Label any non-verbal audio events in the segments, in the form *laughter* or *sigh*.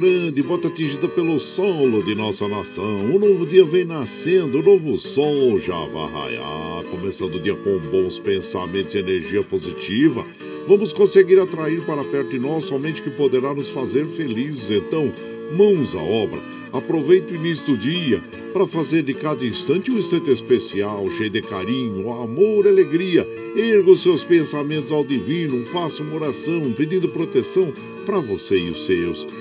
Grande, bota atingida pelo solo de nossa nação. Um novo dia vem nascendo, o novo sol já vai raiar. Começando o dia com bons pensamentos e energia positiva. Vamos conseguir atrair para perto de nós somente que poderá nos fazer felizes. Então, mãos à obra. Aproveite o início do dia para fazer de cada instante um instante especial, cheio de carinho, amor alegria. Erga os seus pensamentos ao divino, faça uma oração pedindo proteção para você e os seus.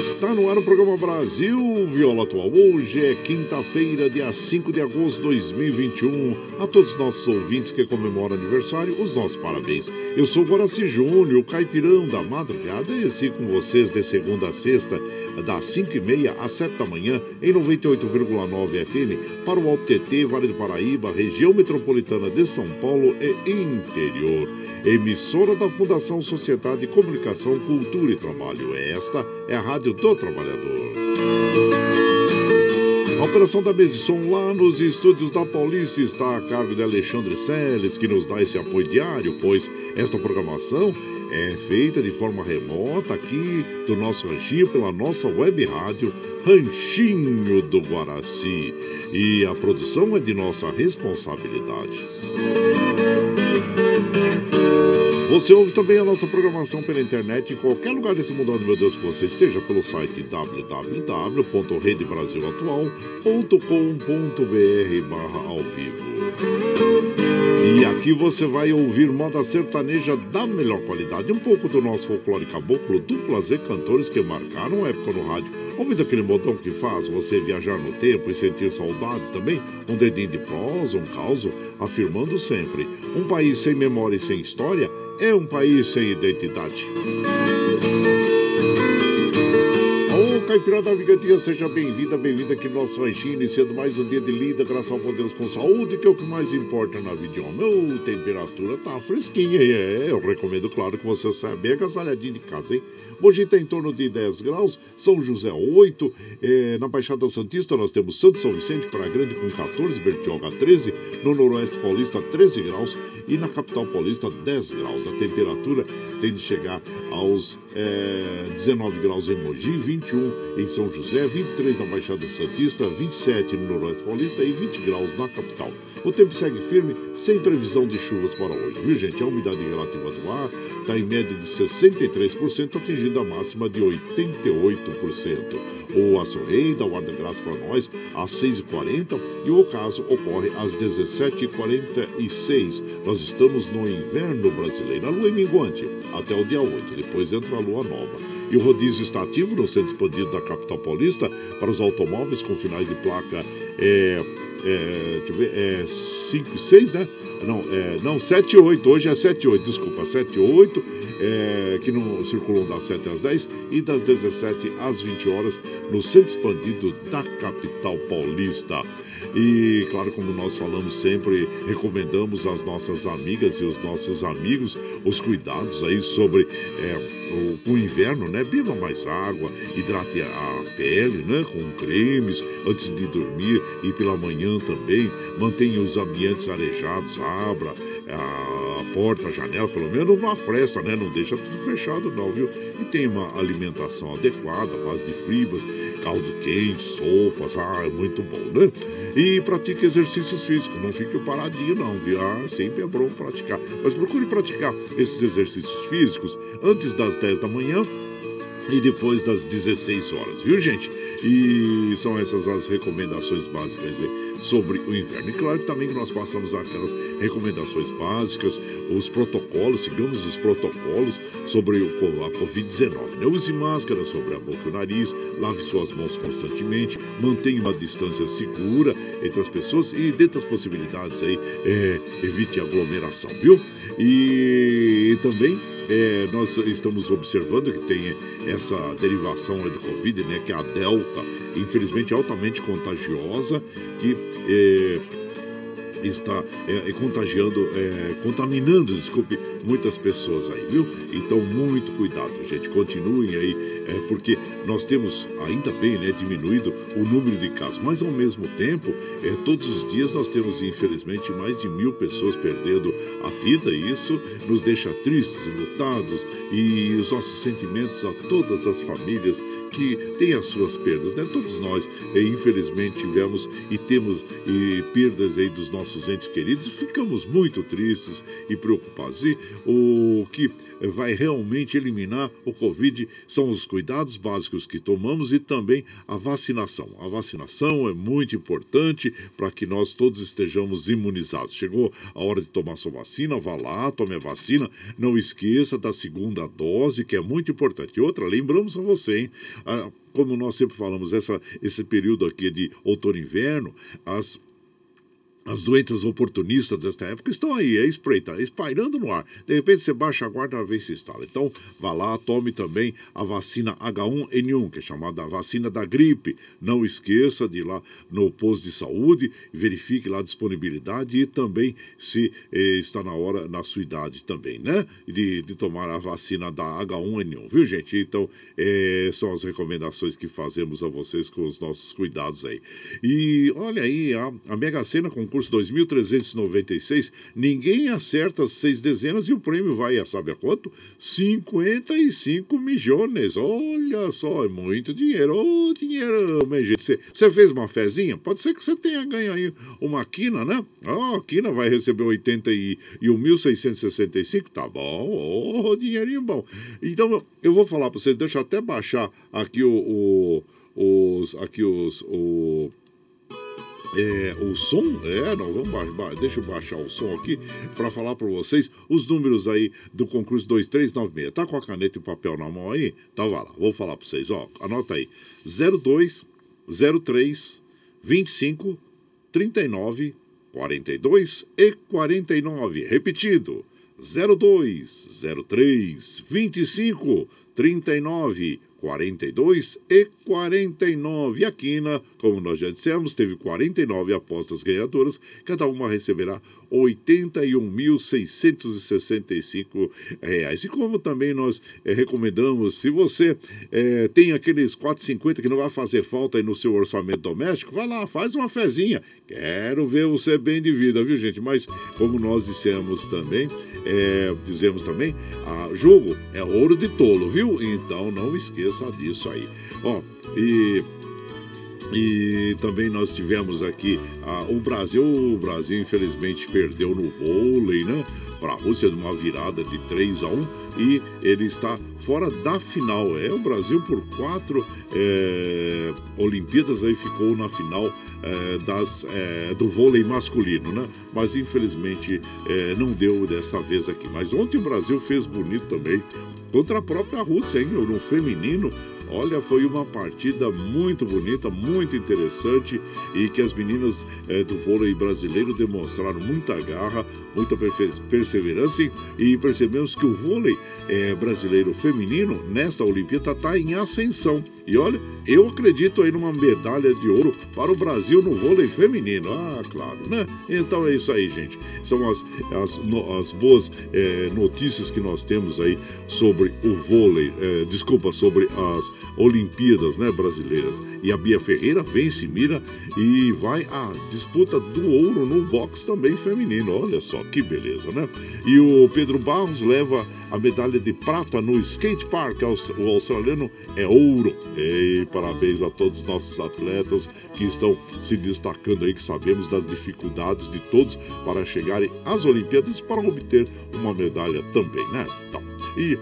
Está no ar o programa Brasil Viola Atual. Hoje é quinta-feira, dia 5 de agosto de 2021. A todos os nossos ouvintes que comemoram aniversário, os nossos parabéns. Eu sou Guaraci Júnior, caipirão da madrugada, e assim com vocês de segunda a sexta, das 5h30 às 7 da manhã, em 98,9 FM, para o Alto TT, Vale do Paraíba, região metropolitana de São Paulo e interior emissora da Fundação Sociedade de Comunicação, Cultura e Trabalho. Esta é a Rádio do Trabalhador. A operação da mesa de som lá nos estúdios da Paulista está a cargo de Alexandre Seles, que nos dá esse apoio diário, pois esta programação é feita de forma remota aqui do nosso ranchinho pela nossa web rádio Ranchinho do Guaraci. E a produção é de nossa responsabilidade. Você ouve também a nossa programação pela internet em qualquer lugar desse mundo meu Deus, que você esteja, pelo site www.redebrasilatual.com.br barra ao vivo. E aqui você vai ouvir moda sertaneja da melhor qualidade, um pouco do nosso folclore caboclo, duplas e cantores que marcaram época no rádio. Ouvindo aquele modão que faz você viajar no tempo e sentir saudade também, um dedinho de prosa, um caos, afirmando sempre, um país sem memória e sem história é um país sem identidade. Ô, Caipirada da Vigantinha, seja bem-vinda, bem-vinda aqui no nosso ranchinho, iniciando mais um dia de lida, graças ao bom Deus com saúde, que é o que mais importa na vida homem. Temperatura tá fresquinha, é, eu recomendo, claro, que você saia bem agasalhadinho de casa, hein? Hoje está em torno de 10 graus, São José 8, é, na Baixada Santista nós temos Santo São Vicente, Praia Grande com 14, Bertioga 13, no Noroeste Paulista 13 graus e na Capital Paulista 10 graus. A temperatura tem de chegar aos é, 19 graus em Mogi, 21 em São José, 23 na Baixada Santista, 27 no Noroeste Paulista e 20 graus na capital. O tempo segue firme, sem previsão de chuvas para hoje, viu gente? A umidade relativa do ar está em média de 63%, atingindo a máxima de 88%. O Rei dá o ar de graça para nós às 6h40 e o ocaso ocorre às 17h46. Nós estamos no inverno brasileiro, a lua é minguante até o dia 8, depois entra a lua nova. E o rodízio está ativo no centro expandido da capital paulista para os automóveis com finais de placa é, é, deixa eu ver, é 5 e 6, né? Não, é, não, 7 e 8, hoje é 7 e 8, desculpa, 7 e 8, é, que não circulam das 7 às 10 e das 17 às 20 horas no centro expandido da capital paulista. E, claro, como nós falamos sempre, recomendamos às nossas amigas e os nossos amigos os cuidados aí sobre é, o, o, inverno, né? Beba mais água, hidrate a pele, né? Com cremes antes de dormir e pela manhã também. Mantenha os ambientes arejados, abra a porta, a janela, pelo menos uma fresta, né? Não deixa tudo fechado não, viu? E tem uma alimentação adequada, base de fibras, caldo quente, sopas, ah, é muito bom, né? E pratique exercícios físicos, não fique paradinho não, viu? Ah, sempre é bom praticar. Mas procure praticar esses exercícios físicos antes das 10 da manhã e depois das 16 horas, viu, gente? E são essas as recomendações básicas sobre o inverno. E claro também que nós passamos aquelas recomendações básicas, os protocolos, sigamos os protocolos sobre a Covid-19. Né? Use máscara sobre a boca e o nariz, lave suas mãos constantemente, mantenha uma distância segura entre as pessoas e, dentro das possibilidades aí, é, evite aglomeração, viu? E, e também é, nós estamos observando que tem essa derivação do Covid, né, que é a Delta, infelizmente altamente contagiosa, que é, está é, contagiando, é, contaminando, desculpe, muitas pessoas aí, viu? Então, muito cuidado, gente. Continuem aí, é, porque nós temos, ainda bem, né, diminuído o número de casos, mas ao mesmo tempo, é, todos os dias nós temos, infelizmente, mais de mil pessoas perdendo a vida, e isso nos deixa tristes e lutados, e os nossos sentimentos a todas as famílias que têm as suas perdas, né? Todos nós, é, infelizmente, tivemos e temos e, perdas aí dos nossos entes queridos, ficamos muito tristes e preocupados. E o que vai realmente eliminar o Covid são os cuidados básicos que tomamos e também a vacinação. A vacinação é muito importante para que nós todos estejamos imunizados. Chegou a hora de tomar sua vacina, vá lá, tome a vacina. Não esqueça da segunda dose, que é muito importante. E outra, lembramos a você, hein? Ah, como nós sempre falamos, essa, esse período aqui de outono e inverno, as as doenças oportunistas desta época estão aí, é espreita, é espairando no ar. De repente você baixa a guarda uma vez se instala. Então, vá lá, tome também a vacina H1N1, que é chamada vacina da gripe. Não esqueça de ir lá no posto de saúde, verifique lá a disponibilidade e também se eh, está na hora, na sua idade também, né? De, de tomar a vacina da H1N1, viu, gente? Então, eh, são as recomendações que fazemos a vocês com os nossos cuidados aí. E olha aí, a, a Mega Sena com concurso 2396, ninguém acerta as seis dezenas e o prêmio vai a sabe a quanto? 55 milhões. Olha só, é muito dinheiro. Ô, oh, dinheiro, minha gente. Você fez uma fezinha? Pode ser que você tenha ganho aí uma quina, né? Ó, oh, a quina vai receber 81.665, tá bom. Ô, oh, dinheirinho bom. Então, eu vou falar para vocês, deixa eu até baixar aqui o, o os aqui os o é, o som, é, nós vamos baixar, deixa eu baixar o som aqui para falar para vocês os números aí do concurso 2396. Tá com a caneta e o papel na mão aí? Então vai lá, vou falar para vocês, ó, anota aí. 02 03 25 39 42 e 49. Repetido. 02 03 25 39 42 e 49. E a Quina, como nós já dissemos, teve 49 apostas ganhadoras, cada uma receberá R$ 81.665. E como também nós é, recomendamos, se você é, tem aqueles 4,50 que não vai fazer falta aí no seu orçamento doméstico, vai lá, faz uma fezinha. Quero ver você bem de vida, viu, gente? Mas, como nós dissemos também, é, dizemos também, a jogo é ouro de tolo, viu? Então não esqueça disso aí. Ó, e e também nós tivemos aqui ah, o Brasil, o Brasil infelizmente perdeu no vôlei, né? para a Rússia numa virada de 3 a 1 e ele está fora da final. É o Brasil por quatro é, Olimpíadas aí ficou na final é, das, é, do vôlei masculino, né? Mas infelizmente não deu dessa vez aqui. Mas ontem o Brasil fez bonito também contra a própria Rússia, hein? No feminino, Olha, foi uma partida muito bonita, muito interessante e que as meninas é, do vôlei brasileiro demonstraram muita garra, muita perseverança e percebemos que o vôlei é, brasileiro feminino nesta Olimpíada está em ascensão. E olha, eu acredito aí numa medalha de ouro para o Brasil no vôlei feminino. Ah, claro, né? Então é isso aí, gente. São as, as, no, as boas é, notícias que nós temos aí sobre o vôlei, é, desculpa, sobre as Olimpíadas né, brasileiras. E a Bia Ferreira vence, mira e vai à disputa do ouro no boxe também feminino. Olha só que beleza, né? E o Pedro Barros leva a medalha de prata no skate park. O australiano é ouro. E parabéns a todos os nossos atletas que estão se destacando aí, que sabemos das dificuldades de todos para chegarem às Olimpíadas para obter uma medalha também, né? Então, e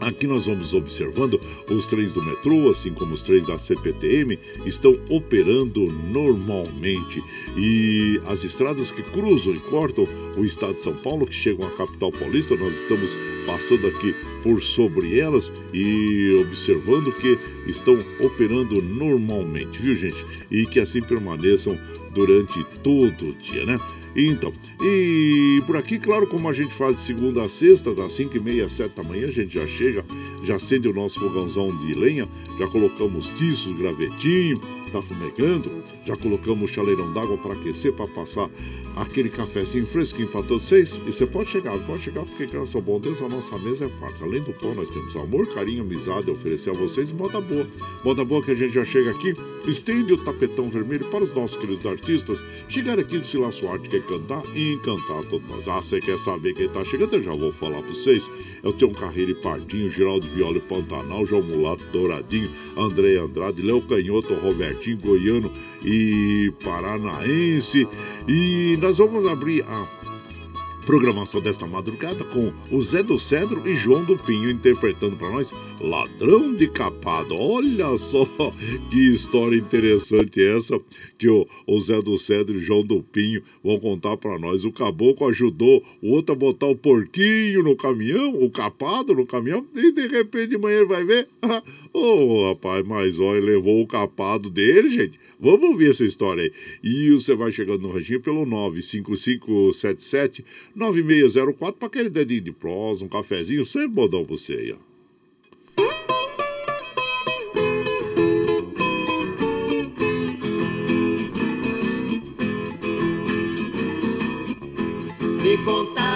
Aqui nós vamos observando os trens do metrô, assim como os trens da CPTM, estão operando normalmente. E as estradas que cruzam e cortam o estado de São Paulo, que chegam à capital paulista, nós estamos passando aqui por sobre elas e observando que estão operando normalmente, viu gente? E que assim permaneçam durante todo o dia, né? Então, e por aqui, claro, como a gente faz de segunda a sexta, das 5 e meia às 7 da manhã, a gente já chega, já acende o nosso fogãozão de lenha, já colocamos tiços, gravetinho, tá fumegando, já colocamos chaleirão d'água para aquecer, para passar aquele cafezinho fresquinho para todos vocês. E você pode chegar, pode chegar, porque graças bom Deus a nossa mesa é farta. Além do pão, nós temos amor, carinho, amizade a oferecer a vocês moda boa. Moda boa que a gente já chega aqui, estende o tapetão vermelho para os nossos queridos artistas chegar aqui de Silas Suarte, quer cantar e encantar todos nós. Ah, você quer saber quem tá chegando? Eu já vou falar para vocês. É o Tião Carreiro e Pardinho, Geraldo Viola e Pantanal, João Mulato Douradinho, André Andrade, Léo Canhoto, Robertinho Goiano e Paranaense. E nós vamos abrir a programação desta madrugada com o Zé do Cedro e João do Pinho interpretando para nós Ladrão de Capado. Olha só *laughs* que história interessante essa que o, o Zé do Cedro e João do Pinho vão contar para nós. O caboclo ajudou o outro a botar o porquinho no caminhão, o capado no caminhão, e de repente de manhã ele vai ver. *laughs* Ô oh, rapaz, mas olha, levou o capado dele, gente. Vamos ouvir essa história aí. E você vai chegando no reginho pelo 95577 9604 para aquele dedinho de prosa, um cafezinho, sempre modão pra você aí, ó. Me com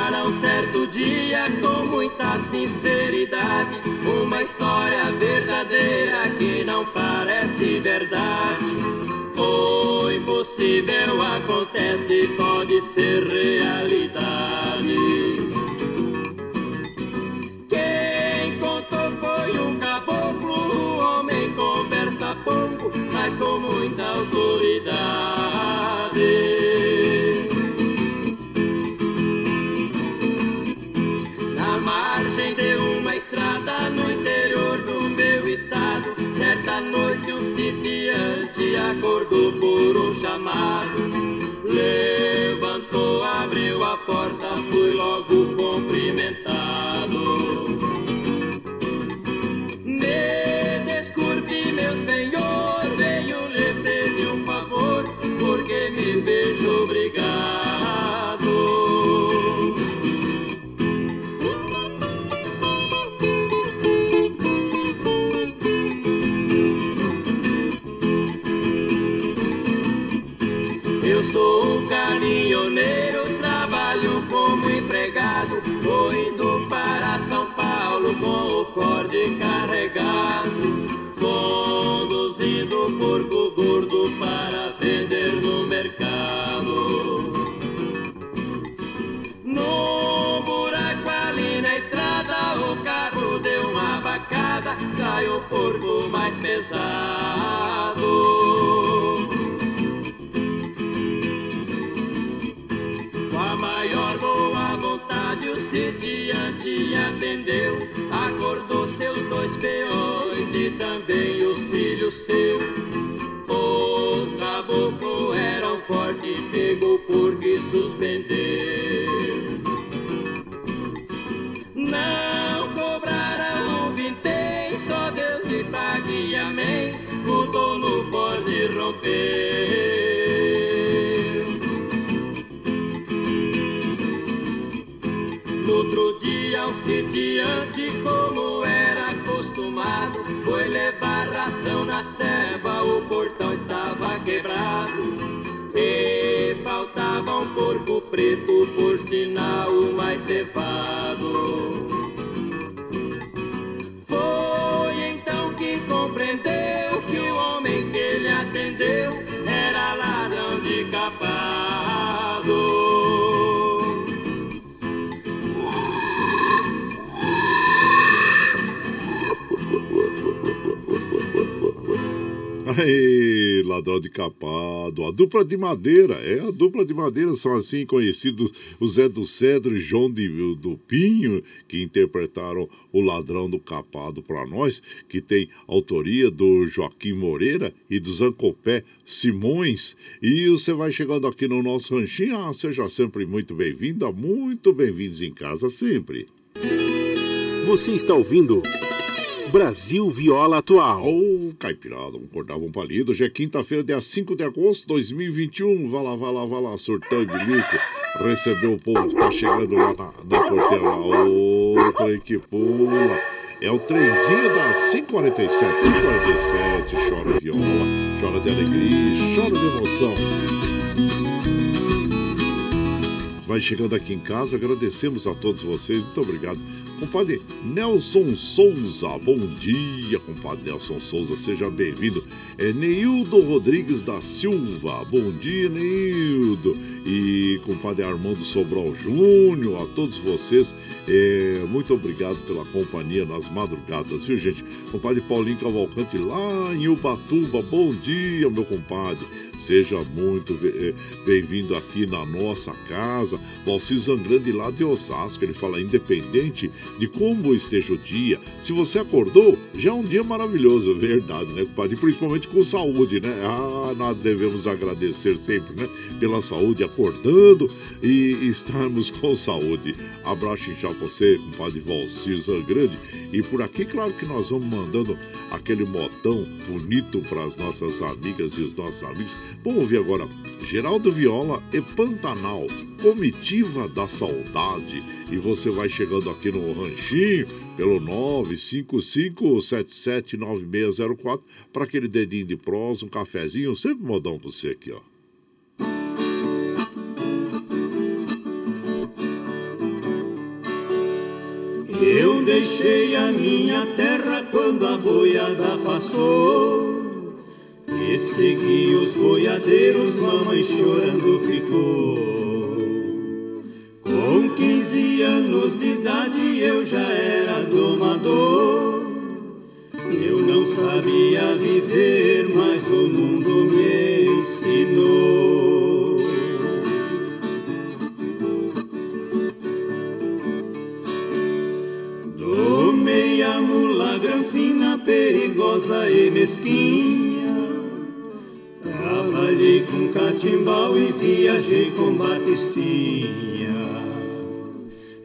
muita sinceridade uma história verdadeira que não parece verdade. O impossível acontece, pode ser realidade. Quem contou foi um caboclo, homem conversa pouco, mas com muita autoridade. Certa noite o sitiante acordou por um chamado. Levantou, abriu a porta, foi logo cumprimentado. Também os filhos seus. Os caboclos eram fortes, pegou capado. A dupla de madeira. É, a dupla de madeira são assim conhecidos o Zé do Cedro e João de, do Pinho, que interpretaram o ladrão do capado para nós, que tem autoria do Joaquim Moreira e do Zancopé Simões. E você vai chegando aqui no nosso ranchinho. Ah, seja sempre muito bem-vinda, muito bem-vindos em casa sempre. Você está ouvindo. Brasil Viola Atual. Ô, oh, caipirada, um cordava um palido. Hoje é quinta-feira, dia 5 de agosto de 2021. Vá lá, vá lá, vá lá, surtando de bico. Recebeu o povo que tá chegando lá na, na portela. Outra que pula. É o trenzinho das 547. 547. Chora viola, chora de alegria, chora de emoção vai chegando aqui em casa. Agradecemos a todos vocês. Muito obrigado. Compadre Nelson Souza, bom dia, compadre Nelson Souza, seja bem-vindo. É Neildo Rodrigues da Silva, bom dia, Neildo. E compadre Armando Sobral Júnior, a todos vocês, é, muito obrigado pela companhia nas madrugadas, viu, gente? Compadre Paulinho Cavalcante lá em Ubatuba, bom dia, meu compadre. Seja muito eh, bem-vindo aqui na nossa casa. Valci Zangrande lá de Osasco, ele fala, independente de como esteja o dia, se você acordou, já é um dia maravilhoso, verdade, né, compadre? Principalmente com saúde, né? Ah, nós devemos agradecer sempre, né? Pela saúde, acordando e estarmos com saúde. Abraço inchado você, compadre Valci Zangrande. E por aqui, claro que nós vamos mandando aquele modão bonito para as nossas amigas e os nossos amigos Vamos ouvir agora Geraldo Viola e Pantanal, Comitiva da Saudade. E você vai chegando aqui no Ranchinho pelo 955779604 para aquele dedinho de prosa, um cafezinho, sempre modão para você aqui, ó. Deixei a minha terra quando a boiada passou e segui os boiadeiros, mamãe chorando ficou. Com 15 anos de idade eu já era domador. Eu não sabia viver, mas o mundo me ensinou. Perigosa e mesquinha Trabalhei com catimbau e viajei com batistinha.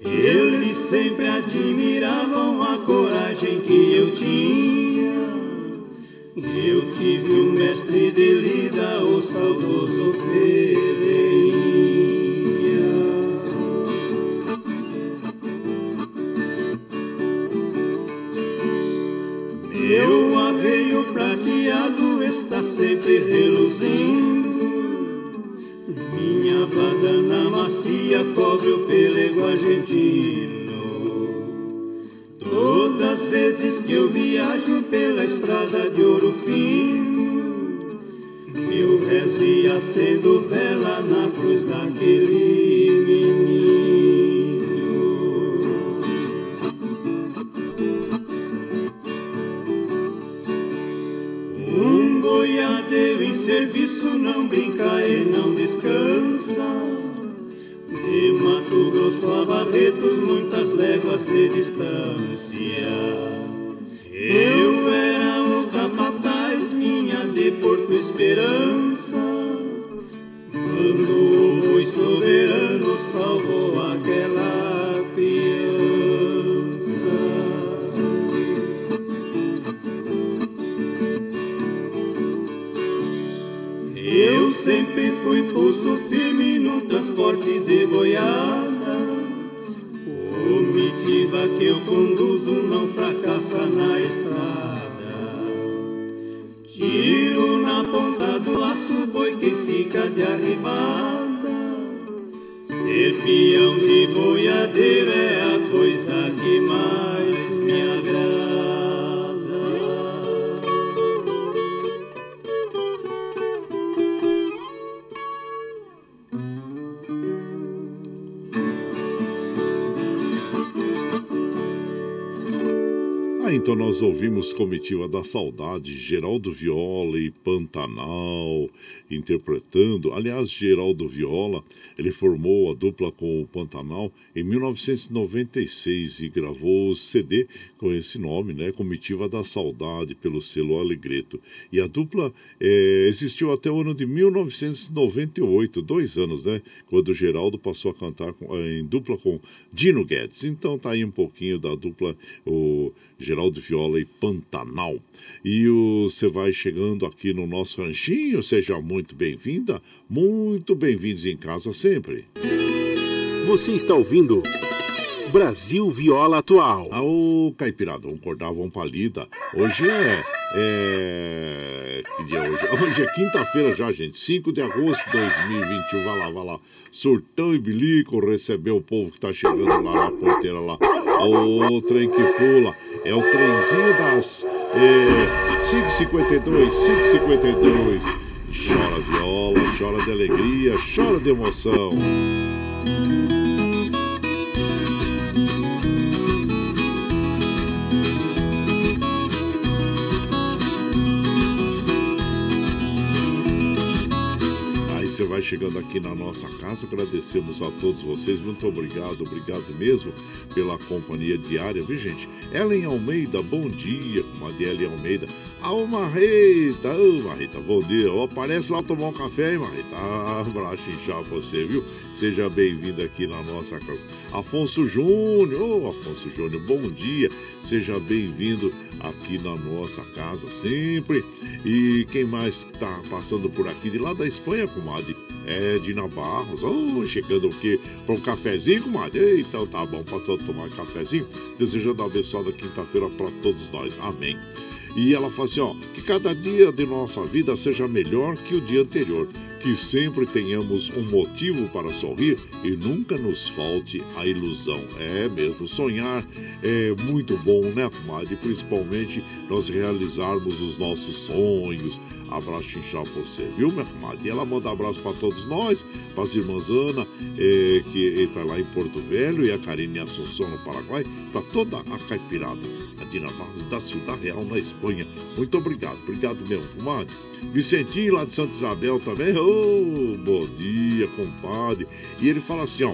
Eles sempre admiravam a coragem que eu tinha. Eu tive um mestre de lida, o saudoso Ferreirinha. Está sempre reluzindo. Minha badana macia cobre o pelego argentino. Todas as vezes que eu viajo pela estrada de ouro fino, meu rezo ia sendo vela na cruz daquele serviço não brinca e não descansa. De Mato Grosso a Barretos, muitas léguas de distância. Comitiva da Saudade, Geraldo Viola e Pantanal interpretando. Aliás, Geraldo Viola, ele formou a dupla com o Pantanal em 1996 e gravou o CD com esse nome, né? Comitiva da Saudade, pelo selo Alegreto. E a dupla é, existiu até o ano de 1998, dois anos, né? Quando Geraldo passou a cantar com, em dupla com Dino Guedes. Então tá aí um pouquinho da dupla, o Geraldo Viola e Pantanal. E você vai chegando aqui no nosso ranchinho, seja muito bem-vinda, muito bem-vindos em casa sempre. Você está ouvindo Brasil Viola Atual. Ô, Caipirada, vamos acordar, vamos palida. Hoje é, é. Que dia é hoje? *laughs* Hoje é quinta-feira já, gente. 5 de agosto de 2021. Vai lá, vai lá. Surtão e bilico recebeu o povo que tá chegando lá na porteira lá. O trem que pula. É o trenzinho das é, 552, 552. Chora viola, chora de alegria, chora de emoção. Você vai chegando aqui na nossa casa. Agradecemos a todos vocês. Muito obrigado, obrigado mesmo pela companhia diária, viu, gente? Ellen Almeida, bom dia. Comadre Almeida. Ah, ô Marreta, ô Marreta, bom dia. Ó, aparece lá tomar um café, hein, Marreta? Ah, inchar você, viu? Seja bem-vindo aqui na nossa casa. Afonso Júnior, ô Afonso Júnior, bom dia. Seja bem-vindo aqui na nossa casa sempre. E quem mais está passando por aqui de lá da Espanha, comadre? É Dina Barros. Oh, chegando aqui para um cafezinho, comadre. Então tá bom, passou a tomar cafezinho. Desejando uma abençoada quinta-feira para todos nós. Amém. E ela fala assim: ó, que cada dia de nossa vida seja melhor que o dia anterior que sempre tenhamos um motivo para sorrir e nunca nos falte a ilusão. É mesmo, sonhar é muito bom, né, comadre? Principalmente nós realizarmos os nossos sonhos. Abraço inchado você, viu, minha comadre? E ela manda abraço para todos nós, para irmãs Ana, é, que está lá em Porto Velho, e a Karine Assunção no Paraguai, para toda a caipirada, a Dina Barros da Cidade Real na Espanha. Muito obrigado, obrigado mesmo, comadre. Vicentinho lá de Santa Isabel também, oh, bom dia, compadre. E ele fala assim, ó,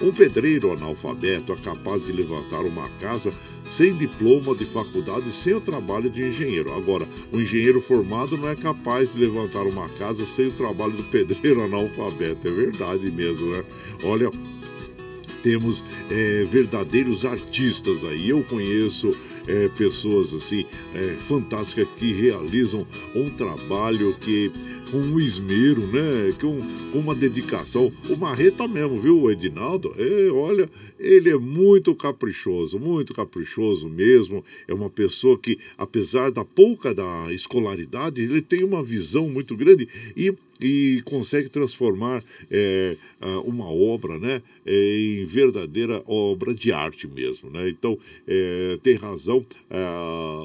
um pedreiro analfabeto é capaz de levantar uma casa sem diploma de faculdade, sem o trabalho de engenheiro. Agora, o engenheiro formado não é capaz de levantar uma casa sem o trabalho do pedreiro *laughs* analfabeto. É verdade mesmo, né? Olha, temos é, verdadeiros artistas aí. Eu conheço é, pessoas assim é, fantásticas que realizam um trabalho que com um esmero, né? Com, com uma dedicação. O Marreta mesmo, viu, o Edinaldo? É, olha, ele é muito caprichoso, muito caprichoso mesmo. É uma pessoa que, apesar da pouca da escolaridade, ele tem uma visão muito grande e e consegue transformar é, uma obra né, é, em verdadeira obra de arte mesmo. Né? Então, é, tem razão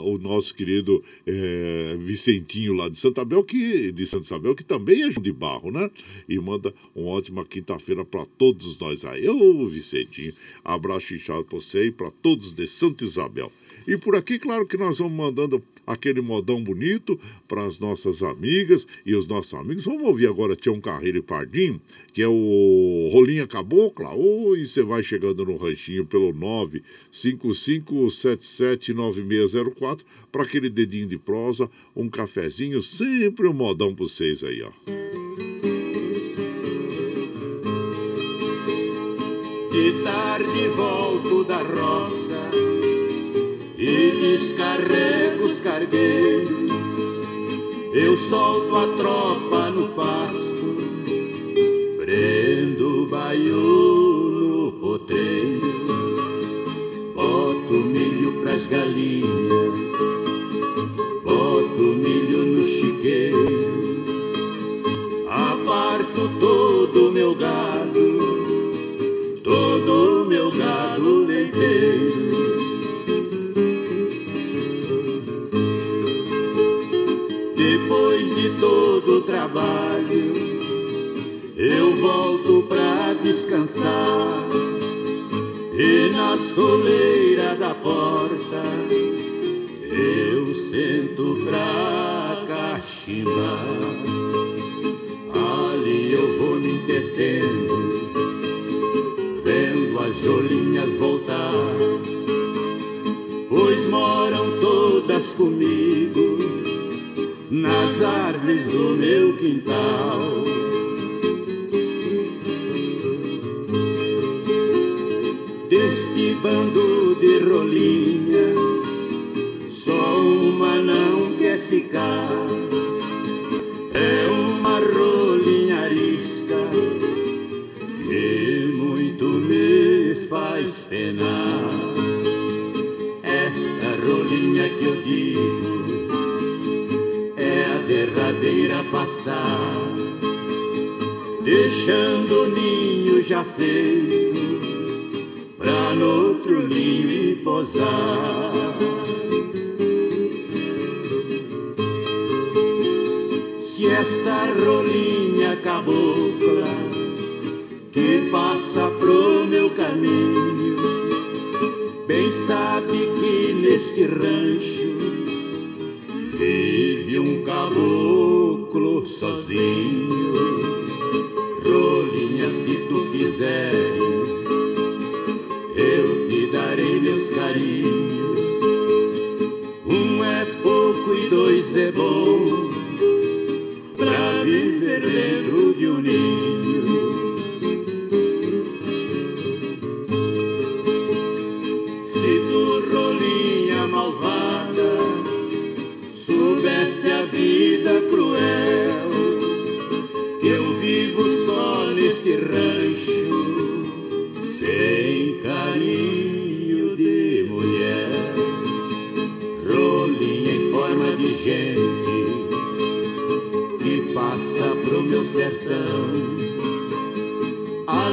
o nosso querido é, Vicentinho lá de Santa Bel, que, de Santa Isabel, que também é de barro, né? E manda uma ótima quinta-feira para todos nós aí. Ô, Vicentinho, Abraço inchado para você e para todos de Santa Isabel. E por aqui, claro que nós vamos mandando aquele modão bonito para as nossas amigas e os nossos amigos. Vamos ouvir agora Tião Carreiro e Pardinho, que é o Rolinha Cabocla. Oi, você vai chegando no ranchinho pelo 955779604 para aquele dedinho de prosa, um cafezinho, sempre um modão para vocês aí, ó. De tarde volto da roça e descarrego os cargueiros. Eu solto a tropa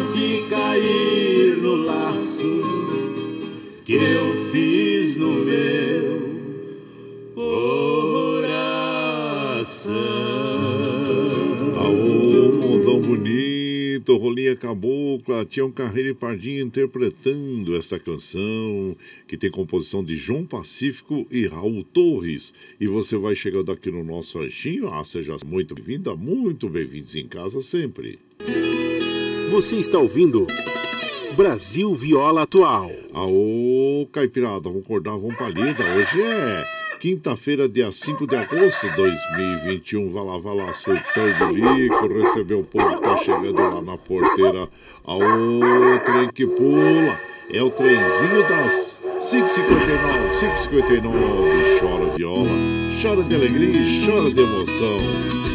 as de cair no laço que eu fiz no meu coração. Aô, mozão bonito, Rolinha Cabocla, Tião Carreira e Pardinho interpretando esta canção, que tem composição de João Pacífico e Raul Torres. E você vai chegando aqui no nosso ranchinho, ah, seja muito bem-vinda, muito bem-vindos em casa sempre. Você está ouvindo Brasil Viola Atual. Aô, Caipirada, vamos acordar, vamos pra lida. Hoje é quinta-feira, dia 5 de agosto de 2021. Vai lá, vai lá, surtando lico, recebeu o povo que tá chegando lá na porteira. Aô, trem que pula. É o trenzinho das 5h59, 5h59. Chora viola, chora de alegria e chora de emoção.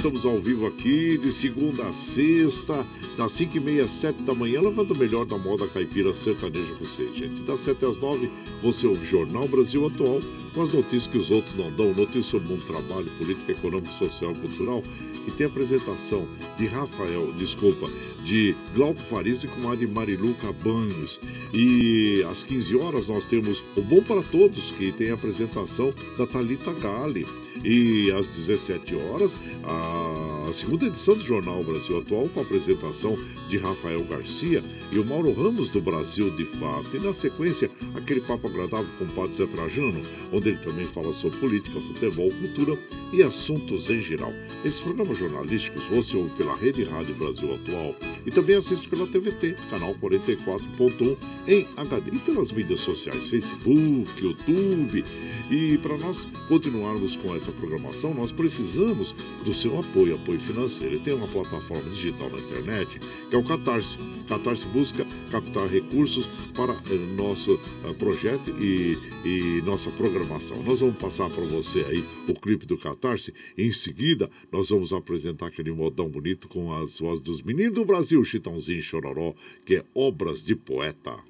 Estamos ao vivo aqui de segunda a sexta, das 5 e meia às 7 da manhã, levando o melhor da moda caipira sertaneja pra você, gente. Das 7 às 9, você ouve Jornal Brasil Atual, com as notícias que os outros não dão, notícias sobre o mundo, trabalho, política, econômica, social, cultural. E tem a apresentação de Rafael, desculpa, de Glauco Farias e com a de Marilu Cabanhos. E às 15 horas nós temos o Bom para Todos, que tem a apresentação da Talita Gale. E às 17 horas, a segunda edição do Jornal Brasil Atual, com a apresentação de Rafael Garcia e o Mauro Ramos do Brasil de Fato. E na sequência, aquele papo agradável com o Padre Zé Trajano, onde ele também fala sobre política, futebol, cultura e assuntos em geral. Esses programas jornalísticos você ouve pela Rede Rádio Brasil Atual e também assiste pela TVT, canal 44.1 em HD e pelas mídias sociais, Facebook, YouTube. E para nós continuarmos com essa programação, nós precisamos do seu apoio, apoio financeiro. E tem uma plataforma digital na internet que é o Catarse. Catarse busca captar recursos para eh, nosso eh, projeto e, e nossa programação. Nós vamos passar para você aí o clipe do Catarse. Em seguida, nós vamos apresentar aquele modão bonito com as vozes dos meninos do Brasil, Chitãozinho e Chororó, que é Obras de Poeta.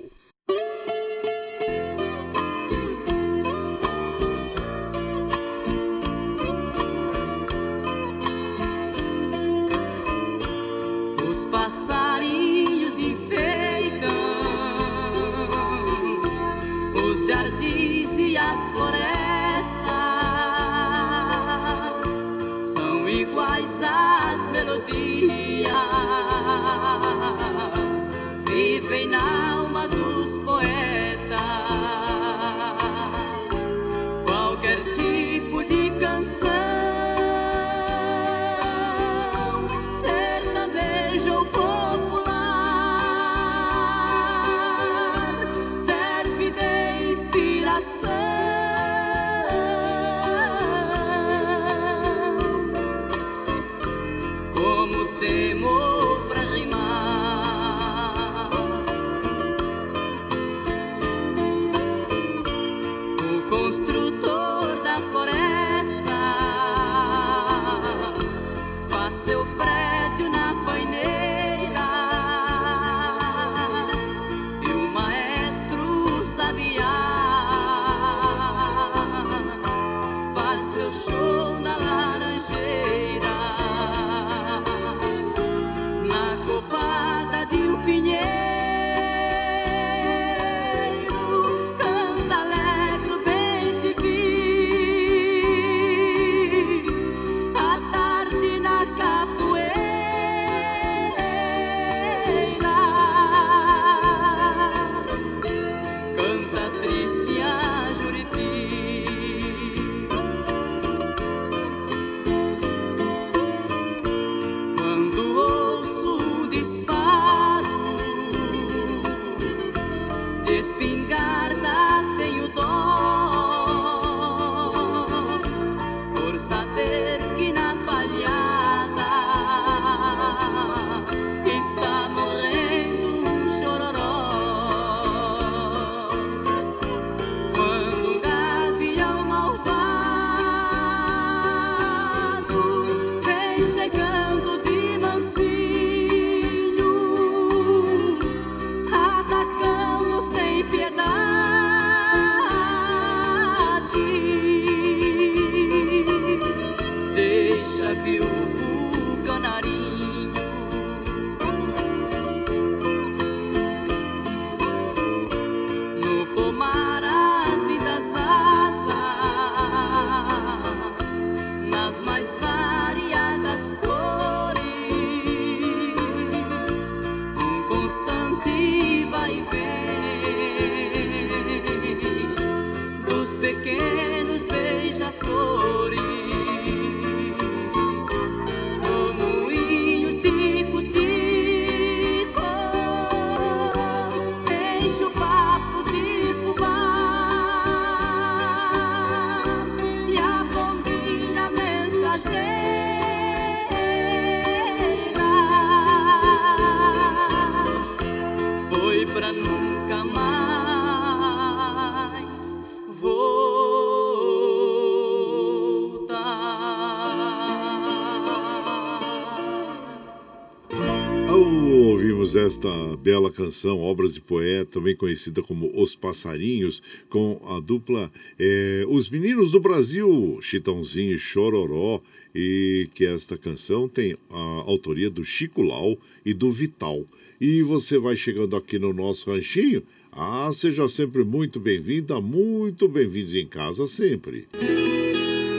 Canção, Obras de Poeta, também conhecida como Os Passarinhos, com a dupla é, Os Meninos do Brasil, Chitãozinho e Chororó, e que esta canção tem a autoria do Chico Lau e do Vital. E você vai chegando aqui no nosso ranchinho. Ah, seja sempre muito bem-vinda, muito bem-vindos em casa sempre.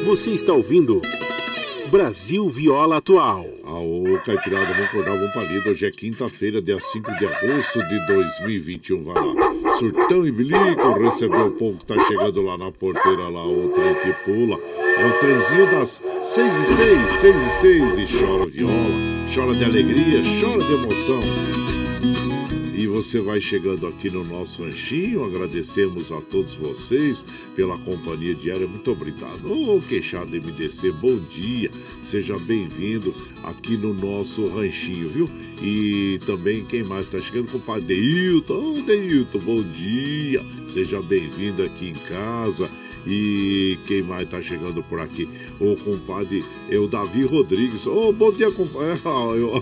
Você está ouvindo Brasil Viola Atual. Aô, Caipirada, vamos acordar, vamos palida. Hoje é quinta-feira, dia 5 de agosto de 2021. Vai lá. Surtão e bilico, recebeu o povo que tá chegando lá na porteira, lá, o trem que pula. É o trenzinho das 6 e 6, 6 e 6, e chora viola, chora de alegria, chora de emoção. Você vai chegando aqui no nosso ranchinho. Agradecemos a todos vocês pela companhia diária. Muito obrigado. Ô, queixado MDC, bom dia. seja bem-vindo aqui no nosso ranchinho, viu? E também quem mais está chegando? Com o pai Deilton. Oh, Deilton, bom dia. Seja bem-vindo aqui em casa. E quem mais está chegando por aqui? O compadre é o Davi Rodrigues. Ô, oh, bom dia, compadre. *laughs*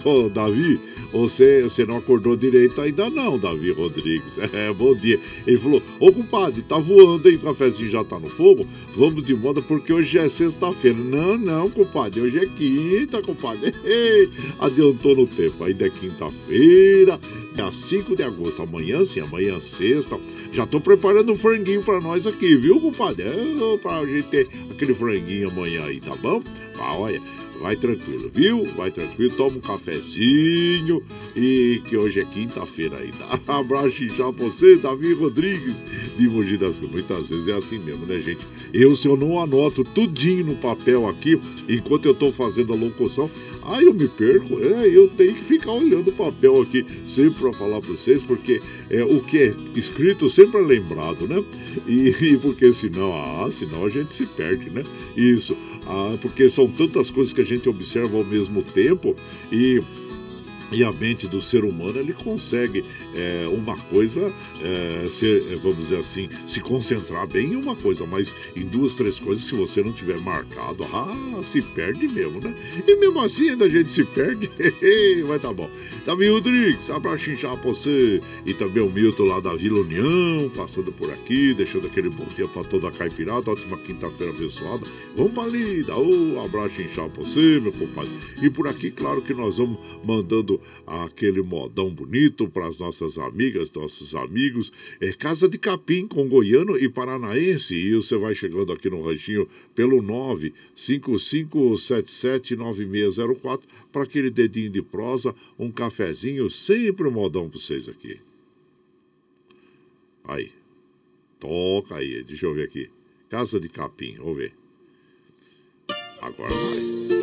Oh, Davi, você, você não acordou direito ainda não, Davi Rodrigues. *laughs* É, bom dia. Ele falou, ô oh, compadre, tá voando aí, o cafezinho já tá no fogo? Vamos de moda porque hoje é sexta-feira. Não, não, compadre, hoje é quinta, compadre. *laughs* Adiantou no tempo, ainda é quinta-feira, é 5 de agosto. Amanhã sim, amanhã sexta. Já tô preparando um franguinho para nós aqui, viu, compadre? É, pra gente ter aquele franguinho amanhã aí, tá bom? Ah, olha, vai tranquilo, viu? Vai tranquilo, toma um cafezinho e que hoje é quinta-feira ainda. *laughs* Abraço já você, Davi Rodrigues, de Mogi das Muitas vezes é assim mesmo, né, gente? Eu, se eu não anoto tudinho no papel aqui, enquanto eu tô fazendo a locução, Aí eu me perco, é, eu tenho que ficar olhando o papel aqui sempre para falar para vocês, porque é, o que é escrito sempre é lembrado, né? E, *laughs* e, porque senão, ah, senão a gente se perde, né? Isso, ah, porque são tantas coisas que a gente observa ao mesmo tempo e e a mente do ser humano ele consegue é, uma coisa é, ser, é, vamos dizer assim, se concentrar bem em uma coisa, mas em duas, três coisas, se você não tiver marcado, ah, se perde mesmo, né? E mesmo assim ainda a gente se perde, *laughs* vai tá bom. Davi Rodrigues, abraço pra você. E também o Milton lá da Vila União, passando por aqui, deixando aquele bom dia pra toda a caipirada. Ótima quinta-feira abençoada. Vamos pra lida. Oh, abraço pra você, meu compadre. E por aqui, claro que nós vamos mandando aquele modão bonito para as nossas amigas, nossos amigos. É Casa de Capim com goiano e paranaense. E você vai chegando aqui no ranchinho pelo 955779604 para aquele dedinho de prosa, um cafezinho, sempre um modão para vocês aqui. Aí. Toca aí, deixa eu ver aqui. Casa de Capim, vamos ver. Agora vai.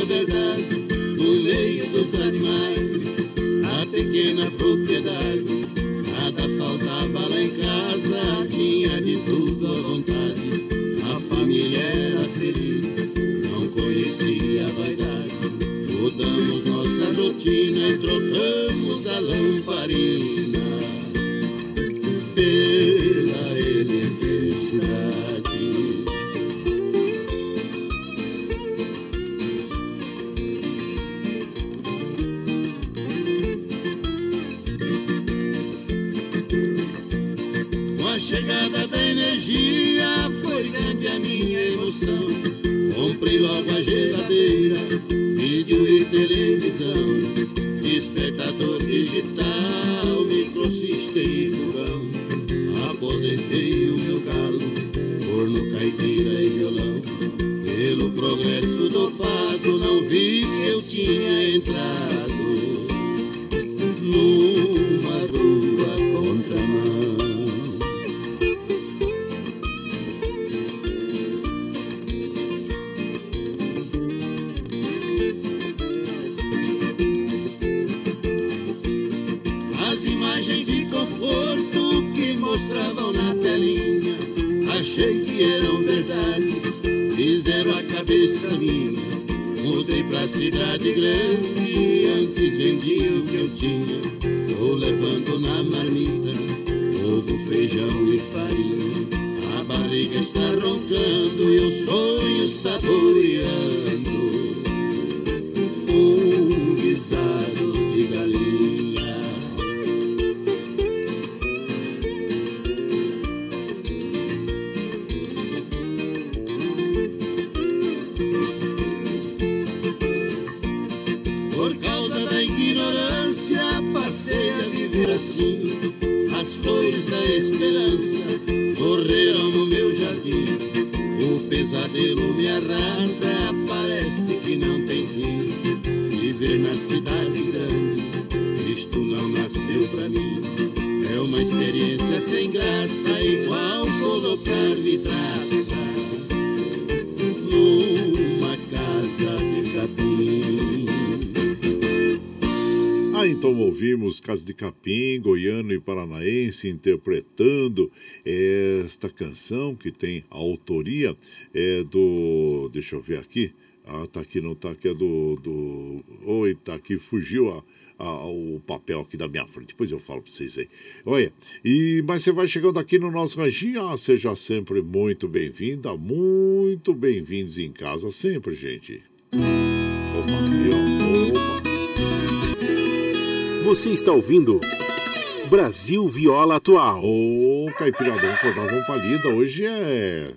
A verdade no meio dos animais, a pequena propriedade. Nada faltava lá em casa, tinha de tudo à vontade. A família era feliz, não conhecia a vaidade. Mudamos nossa rotina e trocamos a lamparina pela eletricidade. Foi grande a minha emoção. Comprei logo a geladeira, vídeo e televisão, despertador digital, paranaense interpretando esta canção que tem a autoria é do. Deixa eu ver aqui. Ah, tá aqui, não tá aqui, é do. do... Oi, tá aqui, fugiu a o papel aqui da minha frente. Depois eu falo para vocês aí. Olha, e, mas você vai chegando aqui no nosso ranchinho, ah, seja sempre muito bem-vinda, muito bem-vindos em casa sempre, gente. Opa, opa. Você está ouvindo Brasil Viola Atual. Ô, Caipiradão, acordar com palida. Hoje é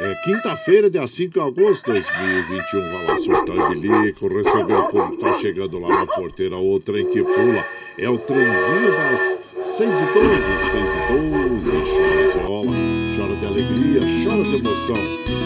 é, Quinta-feira, dia 5 de agosto de 2021, vai lá surtar bilico, receber o povo que tá chegando lá na porteira, o trem que pula. É o trenzinho das 6 e 12, 6 e 12, chora de rola, chora de alegria, chora de emoção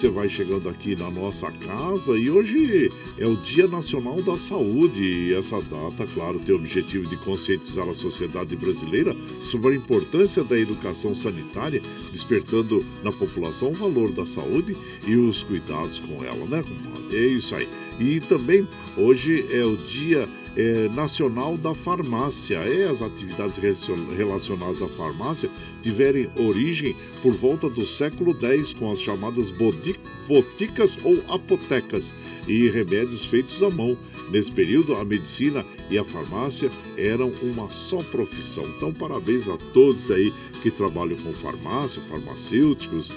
você vai chegando aqui na nossa casa e hoje é o Dia Nacional da Saúde e essa data, claro, tem o objetivo de conscientizar a sociedade brasileira sobre a importância da educação sanitária, despertando na população o valor da saúde e os cuidados com ela, né? É isso aí. E também hoje é o Dia é, Nacional da Farmácia. É, as atividades relacionadas à farmácia tiverem origem por volta do século X com as chamadas boticas ou apotecas e remédios feitos à mão. Nesse período, a medicina e a farmácia eram uma só profissão. Então, parabéns a todos aí que trabalham com farmácia, farmacêuticos,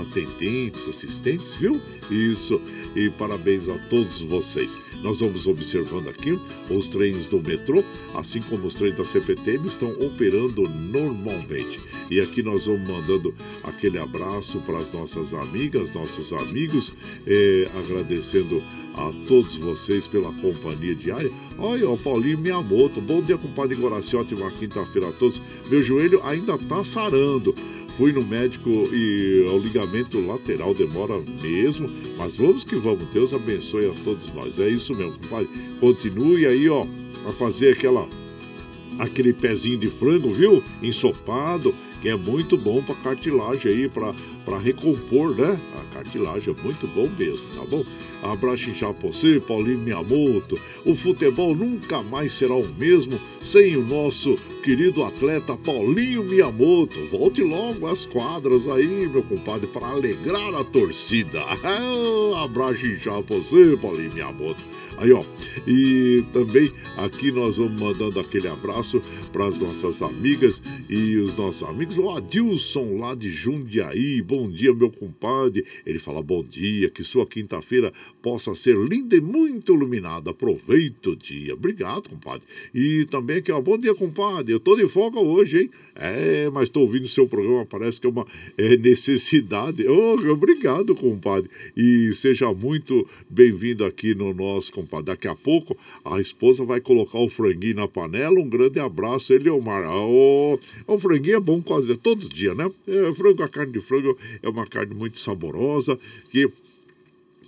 atendentes, assistentes, viu? Isso. E parabéns a todos vocês. Nós vamos observando aqui os trens do metrô, assim como os trens da CPTM, estão operando normalmente. E aqui nós vamos mandando aquele abraço para as nossas amigas, nossos amigos, eh, agradecendo a todos vocês pela companhia diária. Olha, o Paulinho Miyamoto, bom dia, compadre Goraciotti, uma quinta-feira a todos. Meu joelho ainda tá sarando. Fui no médico e o ligamento lateral demora mesmo, mas vamos que vamos. Deus abençoe a todos nós. É isso mesmo, compadre. Continue aí, ó, a fazer aquela aquele pezinho de frango, viu? Ensopado, que é muito bom para cartilagem aí, para recompor, né? A cartilagem é muito bom mesmo, tá bom? Abraço inchado pra você, Paulinho Miyamoto. O futebol nunca mais será o mesmo sem o nosso querido atleta Paulinho Miyamoto. Volte logo às quadras aí, meu compadre, para alegrar a torcida. *laughs* Abraço inchado pra você, Paulinho Miyamoto. Aí, ó. E também aqui nós vamos mandando aquele abraço para as nossas amigas e os nossos amigos. O Adilson lá de Jundiaí. Bom dia, meu compadre. Ele fala bom dia, que sua quinta-feira possa ser linda e muito iluminada. Aproveita o dia. Obrigado, compadre. E também aqui, ó. Bom dia, compadre. Eu tô de folga hoje, hein? É, mas estou ouvindo o seu programa, parece que é uma é, necessidade. *laughs* Oh, obrigado, compadre. E seja muito bem-vindo aqui no nosso, Daqui a pouco a esposa vai colocar o franguinho na panela. Um grande abraço, ele Omar. Oh, o franguinho é bom quase todos os dias, né? É, frango, a carne de frango é uma carne muito saborosa que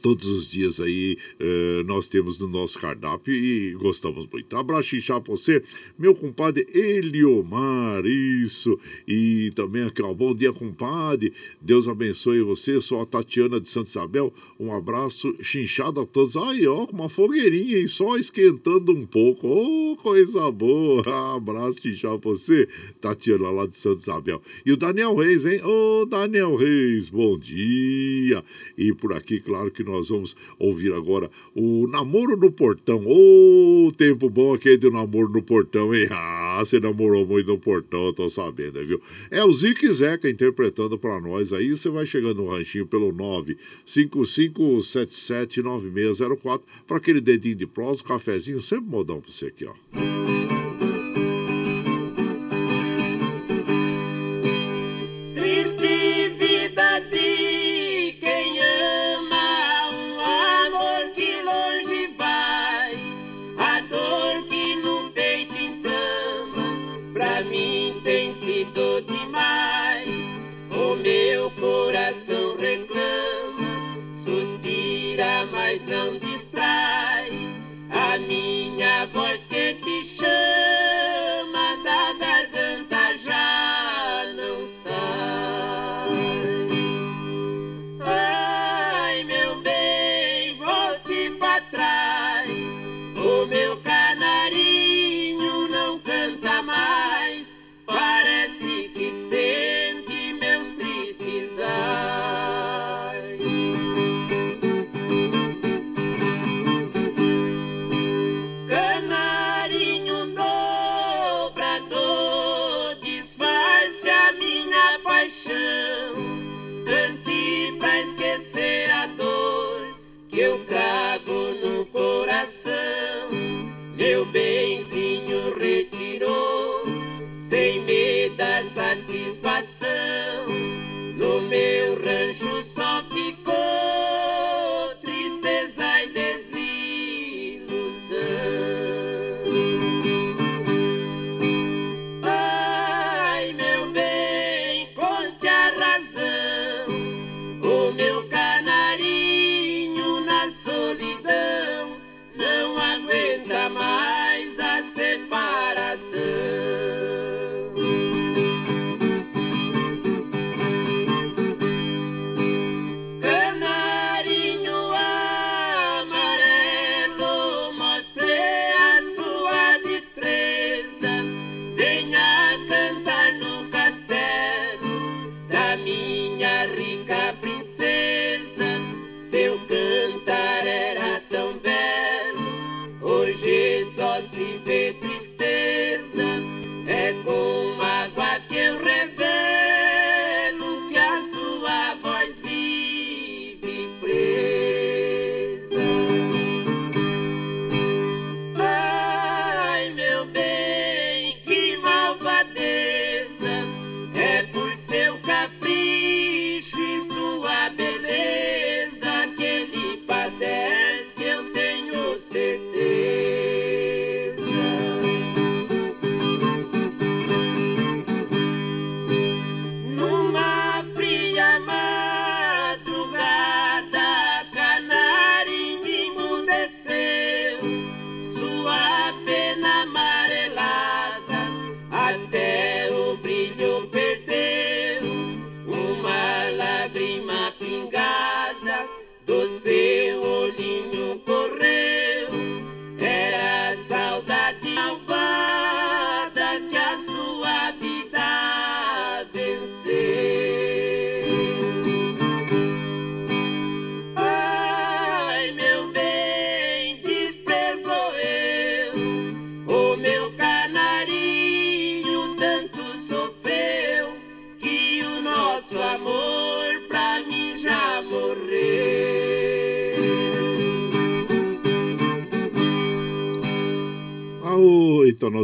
todos os dias aí uh, nós temos no nosso cardápio e gostamos muito. Abraço inchado pra você, meu compadre Eliomar, isso. E também aqui, ó, bom dia, compadre. Deus abençoe você. Sou a Tatiana de Santa Isabel. Um abraço chinchado a todos. Aí, ó, com uma fogueirinha e só esquentando um pouco. Ô, oh, coisa boa. *laughs* Abraço chinchado pra você, Tatiana lá de Santa Isabel. E o Daniel Reis, hein? Ô, oh, Daniel Reis, bom dia. E por aqui, claro que nós vamos ouvir agora o Namoro no Portão. Ô, oh, tempo bom aqui do Namoro no Portão, hein? *laughs* Ah, você namorou muito no Portão, eu tô sabendo, viu? É o Zique Zeca interpretando para nós aí. Você vai chegando no ranchinho pelo 955779604 para aquele dedinho de prosa, cafezinho, sempre modão pra você aqui, ó.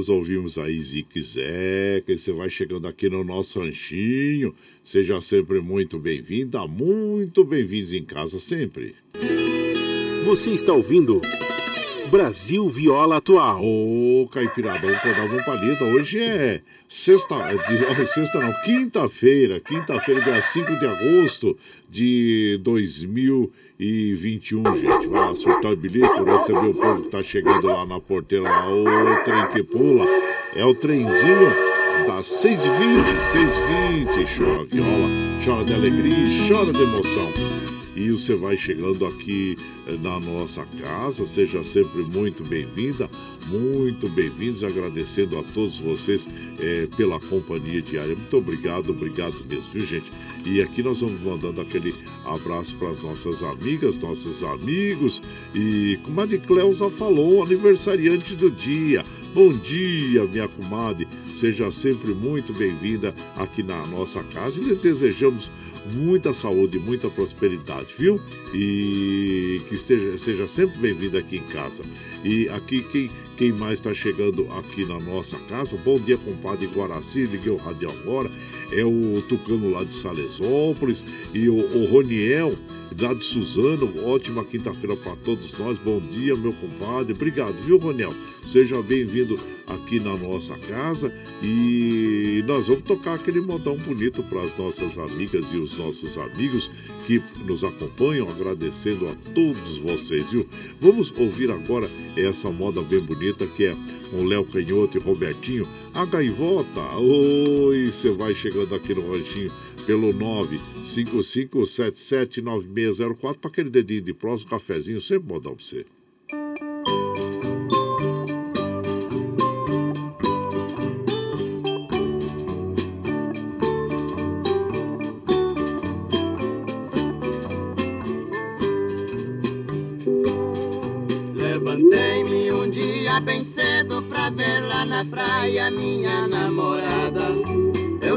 Nós ouvimos aí Zique Zeca, e você vai chegando aqui no nosso ranchinho. Seja sempre muito bem-vinda, muito bem-vindos em casa sempre. Você está ouvindo Brasil Viola Atual. Ô, Caipiradão, acordava um palito. Hoje é sexta, é, sexta não, quinta-feira, quinta-feira, dia 5 de agosto de 2021, gente. Vai lá, surtar o bilhete, receber o povo que tá chegando lá na porteira, lá, o trem que pula. É o trenzinho das 6h20, 6h20. Chora viola, chora de alegria, chora de emoção e você vai chegando aqui eh, na nossa casa. Seja sempre muito bem-vinda, muito bem-vindos. Agradecendo a todos vocês é, pela companhia diária. Muito obrigado, obrigado mesmo, viu, gente? E aqui nós vamos mandando aquele abraço para as nossas amigas, nossos amigos. E como a de Cleusa falou, aniversariante do dia. Bom dia, minha comadre. Seja sempre muito bem-vinda aqui na nossa casa e lhe desejamos muita saúde, muita prosperidade, viu? E que seja, seja sempre bem-vindo aqui em casa. E aqui quem, quem mais está chegando aqui na nossa casa, bom dia, compadre Guaraci, liguei o rádio agora, é o Tucano lá de Salesópolis e o, o Roniel lá Suzano, ótima quinta-feira para todos nós, bom dia, meu compadre, obrigado, viu, Roniel? Seja bem-vindo aqui na nossa casa e nós vamos tocar aquele modão bonito para as nossas amigas e os nossos amigos que nos acompanham, agradecendo a todos vocês, viu? Vamos ouvir agora essa moda bem bonita que é com Léo Canhoto e Robertinho, a gaivota. Oi, você vai chegando aqui no ranchinho pelo 955779604 para aquele dedinho de prós, um cafezinho, sempre modão para você. bem cedo pra ver lá na praia minha namorada.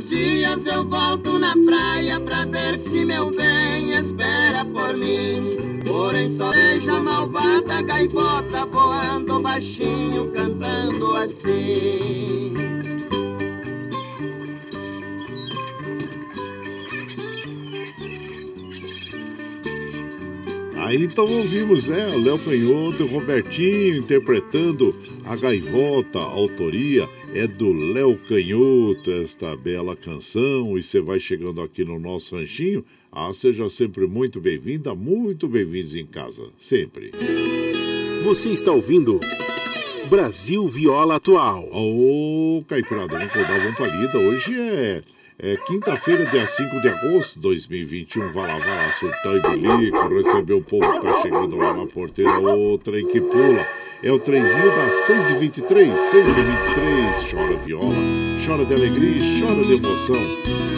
Os dias eu volto na praia pra ver se meu bem espera por mim. só vejo a malvada gaivota voando baixinho, cantando assim. Aí então ouvimos, né? O Léo Canhoto, o Robertinho interpretando a gaivota, a autoria é do Léo Canhoto, esta bela canção. E você vai chegando aqui no nosso ranchinho. Ah, seja sempre muito bem-vinda, muito bem-vindos em casa, sempre. Você está ouvindo Brasil Viola Atual. Ô, oh, Caipirada, vamos acordar, vamos palida. Hoje é é quinta-feira, dia 5 de agosto de 2021. Vai lá, vai lá, surtar e bilico, receber o povo que tá chegando lá na porteira. O trem que pula. É o trenzinho das 6h23, 6h23. Chora viola, chora de alegria, chora de emoção.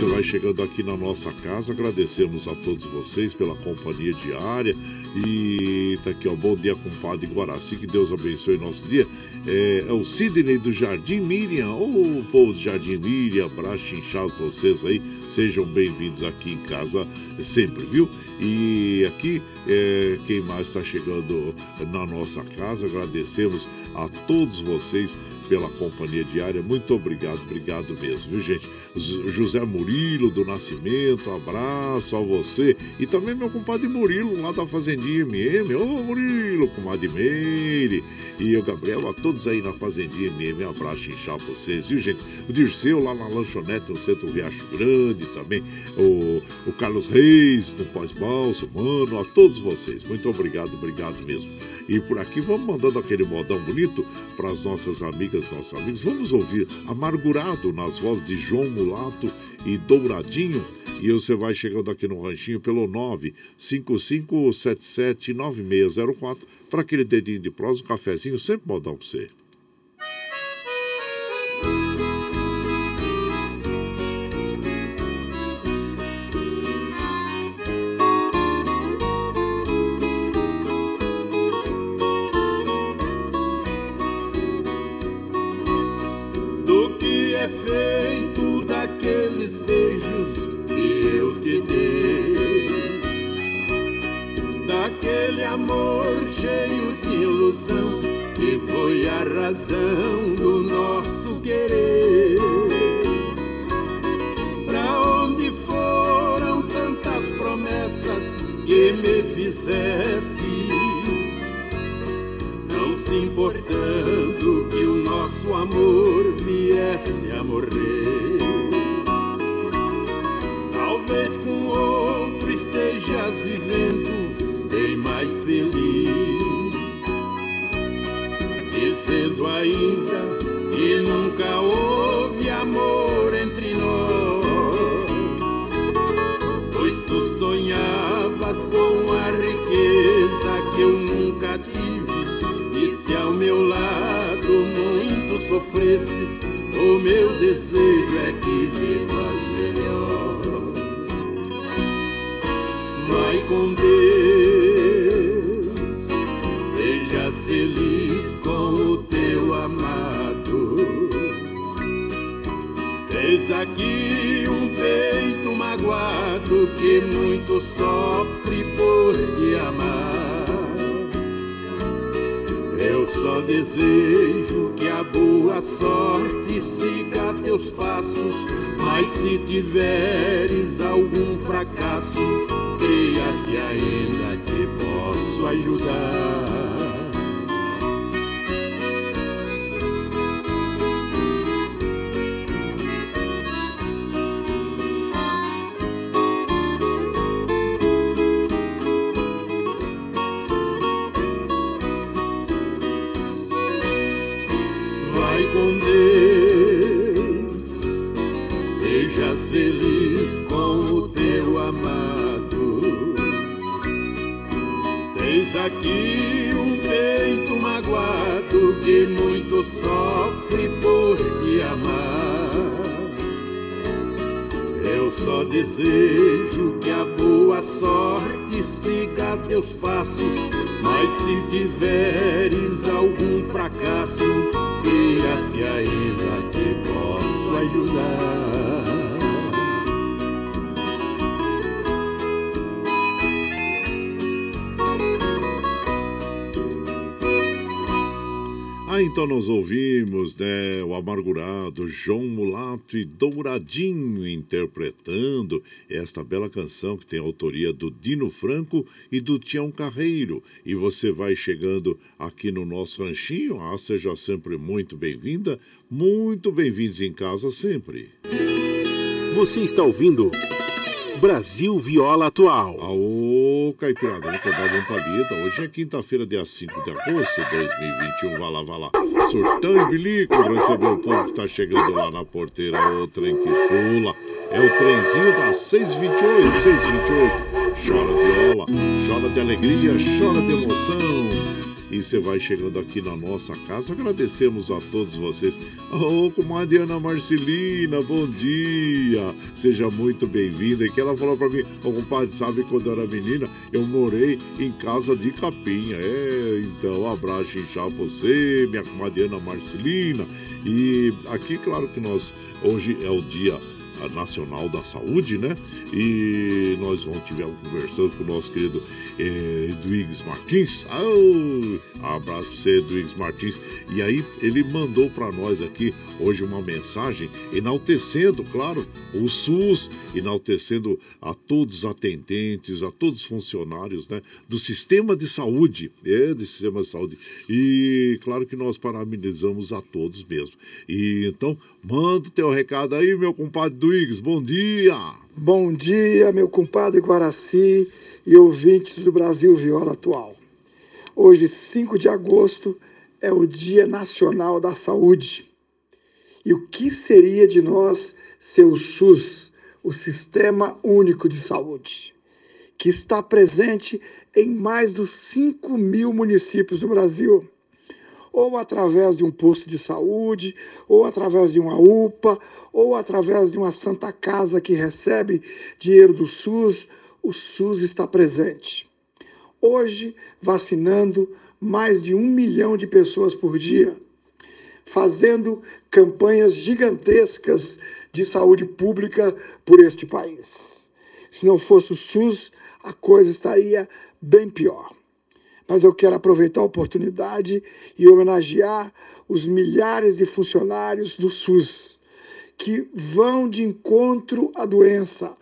Você vai chegando aqui na nossa casa, agradecemos a todos vocês pela companhia diária. E tá aqui, ó, bom dia, compadre Guaraci, que Deus abençoe nosso dia. É, é o Sidney do Jardim Miriam, ô povo do Jardim Miriam, abraço inchado pra vocês aí, sejam bem-vindos aqui em casa sempre, viu? E aqui, é, quem mais está chegando na nossa casa, agradecemos a todos vocês pela companhia diária. Muito obrigado, obrigado mesmo, viu, gente? José Murilo do Nascimento, abraço a você. E também meu compadre Murilo, lá da Fazendinha MM. Ô, Murilo, comadre Meire. E o Gabriel, a todos aí na Fazendinha MM, abraço inchar vocês, viu, gente? O Dirceu lá na lanchonete no centro Riacho Grande também. O, o Carlos Reis no Pós-Balso, mano, a todos vocês. Muito obrigado, obrigado mesmo. E por aqui vamos mandando aquele modão bonito para as nossas amigas, nossos amigos. Vamos ouvir Amargurado nas vozes de João Mulato e Douradinho. E você vai chegando aqui no ranchinho pelo 955779604 para aquele dedinho de prosa, um cafezinho, sempre modão para você. Com Deus, sejas feliz com o teu amado. Tens aqui um peito magoado que muito sofre por te amar. Eu só desejo que a boa sorte siga teus passos, mas se tiveres algum fracasso, creias que ainda te posso ajudar. Tens aqui um peito magoado que muito sofre por te amar. Eu só desejo que a boa sorte siga teus passos, mas se tiveres algum fracasso, dias que ainda te posso ajudar. Então nós ouvimos, né, o amargurado João Mulato e Douradinho interpretando esta bela canção que tem autoria do Dino Franco e do Tião Carreiro. E você vai chegando aqui no nosso ranchinho, ah, seja sempre muito bem-vinda, muito bem-vindos em casa sempre. Você está ouvindo Brasil Viola Atual. Aô, Caipirada, vou acordar um palito. Hoje é quinta-feira, dia 5 de agosto de 2021. Vai lá, vai lá. Surtão e bilico, receber o povo que tá chegando lá na porteira. O trem que pula. É o trenzinho das 628, 628. Chora viola, chora de alegria, chora de emoção. E você vai chegando aqui na nossa casa. Agradecemos a todos vocês. Ô, oh, comadre Ana Marcelina, bom dia. Seja muito bem-vinda. E que ela falou para mim, ô oh, compadre, sabe quando eu era menina, eu morei em casa de capinha. É, então, um abraço inchado você, minha comadre Ana Marcelina. E aqui, claro que nós, hoje é o dia Nacional da Saúde, né? E nós vamos tivemos conversando com o nosso querido eh, Edwigs Martins. Oh, abraço para você, Edwigs Martins. E aí ele mandou para nós aqui hoje uma mensagem enaltecendo, claro, o SUS, enaltecendo a todos os atendentes, a todos os funcionários, né, do sistema de saúde, é, do sistema de saúde. E claro que nós parabenizamos a todos mesmo. E então, manda o teu recado aí, meu compadre Duígues. Bom dia! Bom dia, meu compadre Guaraci e ouvintes do Brasil Viola Atual. Hoje, 5 de agosto, é o Dia Nacional da Saúde. E o que seria de nós ser o SUS, o Sistema Único de Saúde, que está presente em mais dos 5 mil municípios do Brasil? Ou através de um posto de saúde, ou através de uma UPA, ou através de uma Santa Casa que recebe dinheiro do SUS, o SUS está presente. Hoje, vacinando mais de um milhão de pessoas por dia, fazendo campanhas gigantescas de saúde pública por este país. Se não fosse o SUS, a coisa estaria bem pior. Mas eu quero aproveitar a oportunidade e homenagear os milhares de funcionários do SUS que vão de encontro à doença,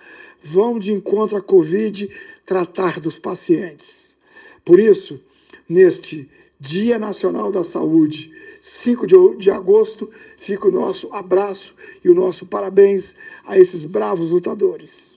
vão de encontro à Covid tratar dos pacientes. Por isso, neste Dia Nacional da Saúde, 5 de, agosto, fica o nosso abraço e o nosso parabéns a esses bravos lutadores.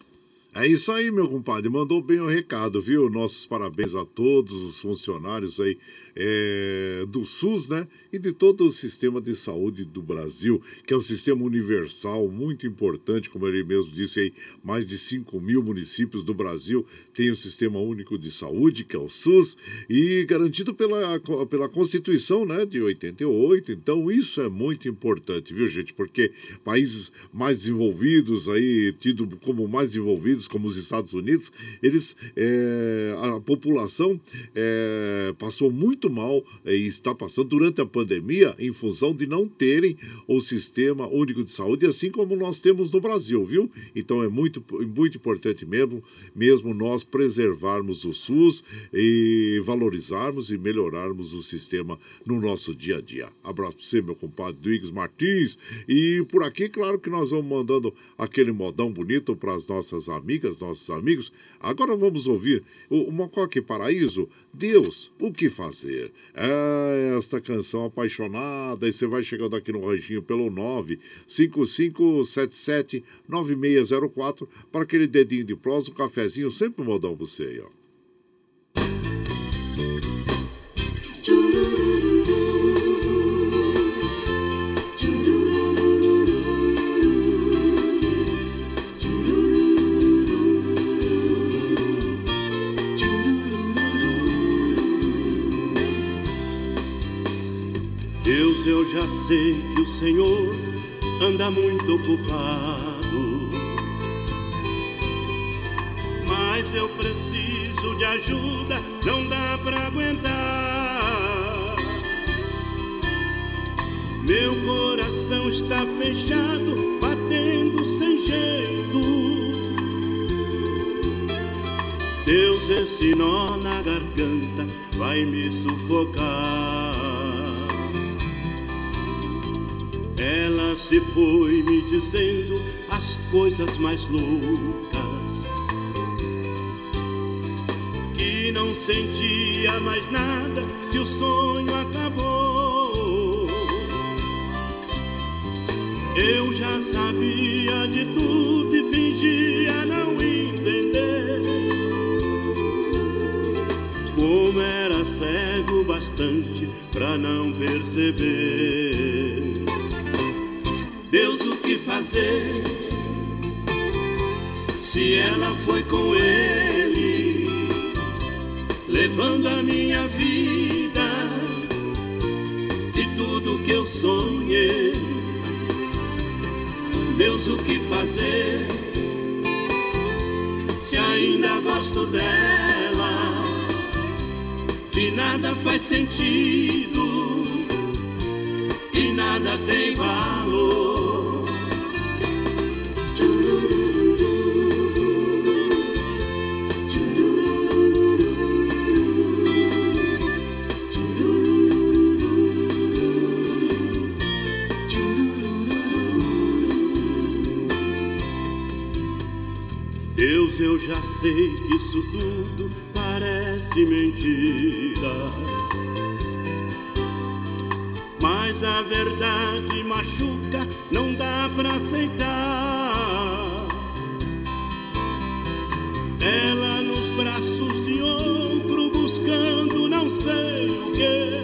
É isso aí, meu compadre. Mandou bem o recado, viu? Nossos parabéns a todos os funcionários aí é, do SUS, né? E de todo o sistema de saúde do Brasil, que é um sistema universal muito importante, como ele mesmo disse aí, mais de 5 mil municípios do Brasil têm o um sistema único de saúde, que é o SUS, e garantido pela, pela Constituição, né, de 88. Então, isso é muito importante, viu, gente? Porque países mais desenvolvidos aí, tido como mais desenvolvidos, como os Estados Unidos, eles, é, a população é, passou muito muito mal eh, e está passando durante a pandemia em função de não terem o sistema único de saúde, assim como nós temos no Brasil, viu? Então é muito, muito importante mesmo, mesmo nós preservarmos o SUS e valorizarmos e melhorarmos o sistema no nosso dia a dia. Abraço para você, meu compadre Duígues Martins. E por aqui, claro que nós vamos mandando aquele modão bonito para as nossas amigas, nossos amigos. Agora vamos ouvir o Mocoque Paraíso. Deus, o que fazer? É esta canção apaixonada. E você vai chegando aqui no ranchinho pelo 955779604 para aquele dedinho de prosa, um cafezinho, sempre modão você aí, ó. Já sei que o Senhor anda muito ocupado. Mas eu preciso de ajuda, não dá pra aguentar. Meu coração está fechado, batendo sem jeito. Deus, esse nó na garganta vai me sufocar. Ela se foi me dizendo as coisas mais loucas. Que não sentia mais nada, que o sonho acabou. Eu já sabia de tudo e fingia não entender. Como era cego bastante pra não perceber. Que fazer? Se ela foi com ele, levando a minha vida e tudo que eu sonhei. Deus, o que fazer? Se ainda gosto dela, que nada faz sentido e nada tem valor. Sei que isso tudo parece mentira. Mas a verdade machuca, não dá pra aceitar. Ela nos braços de outro buscando não sei o que.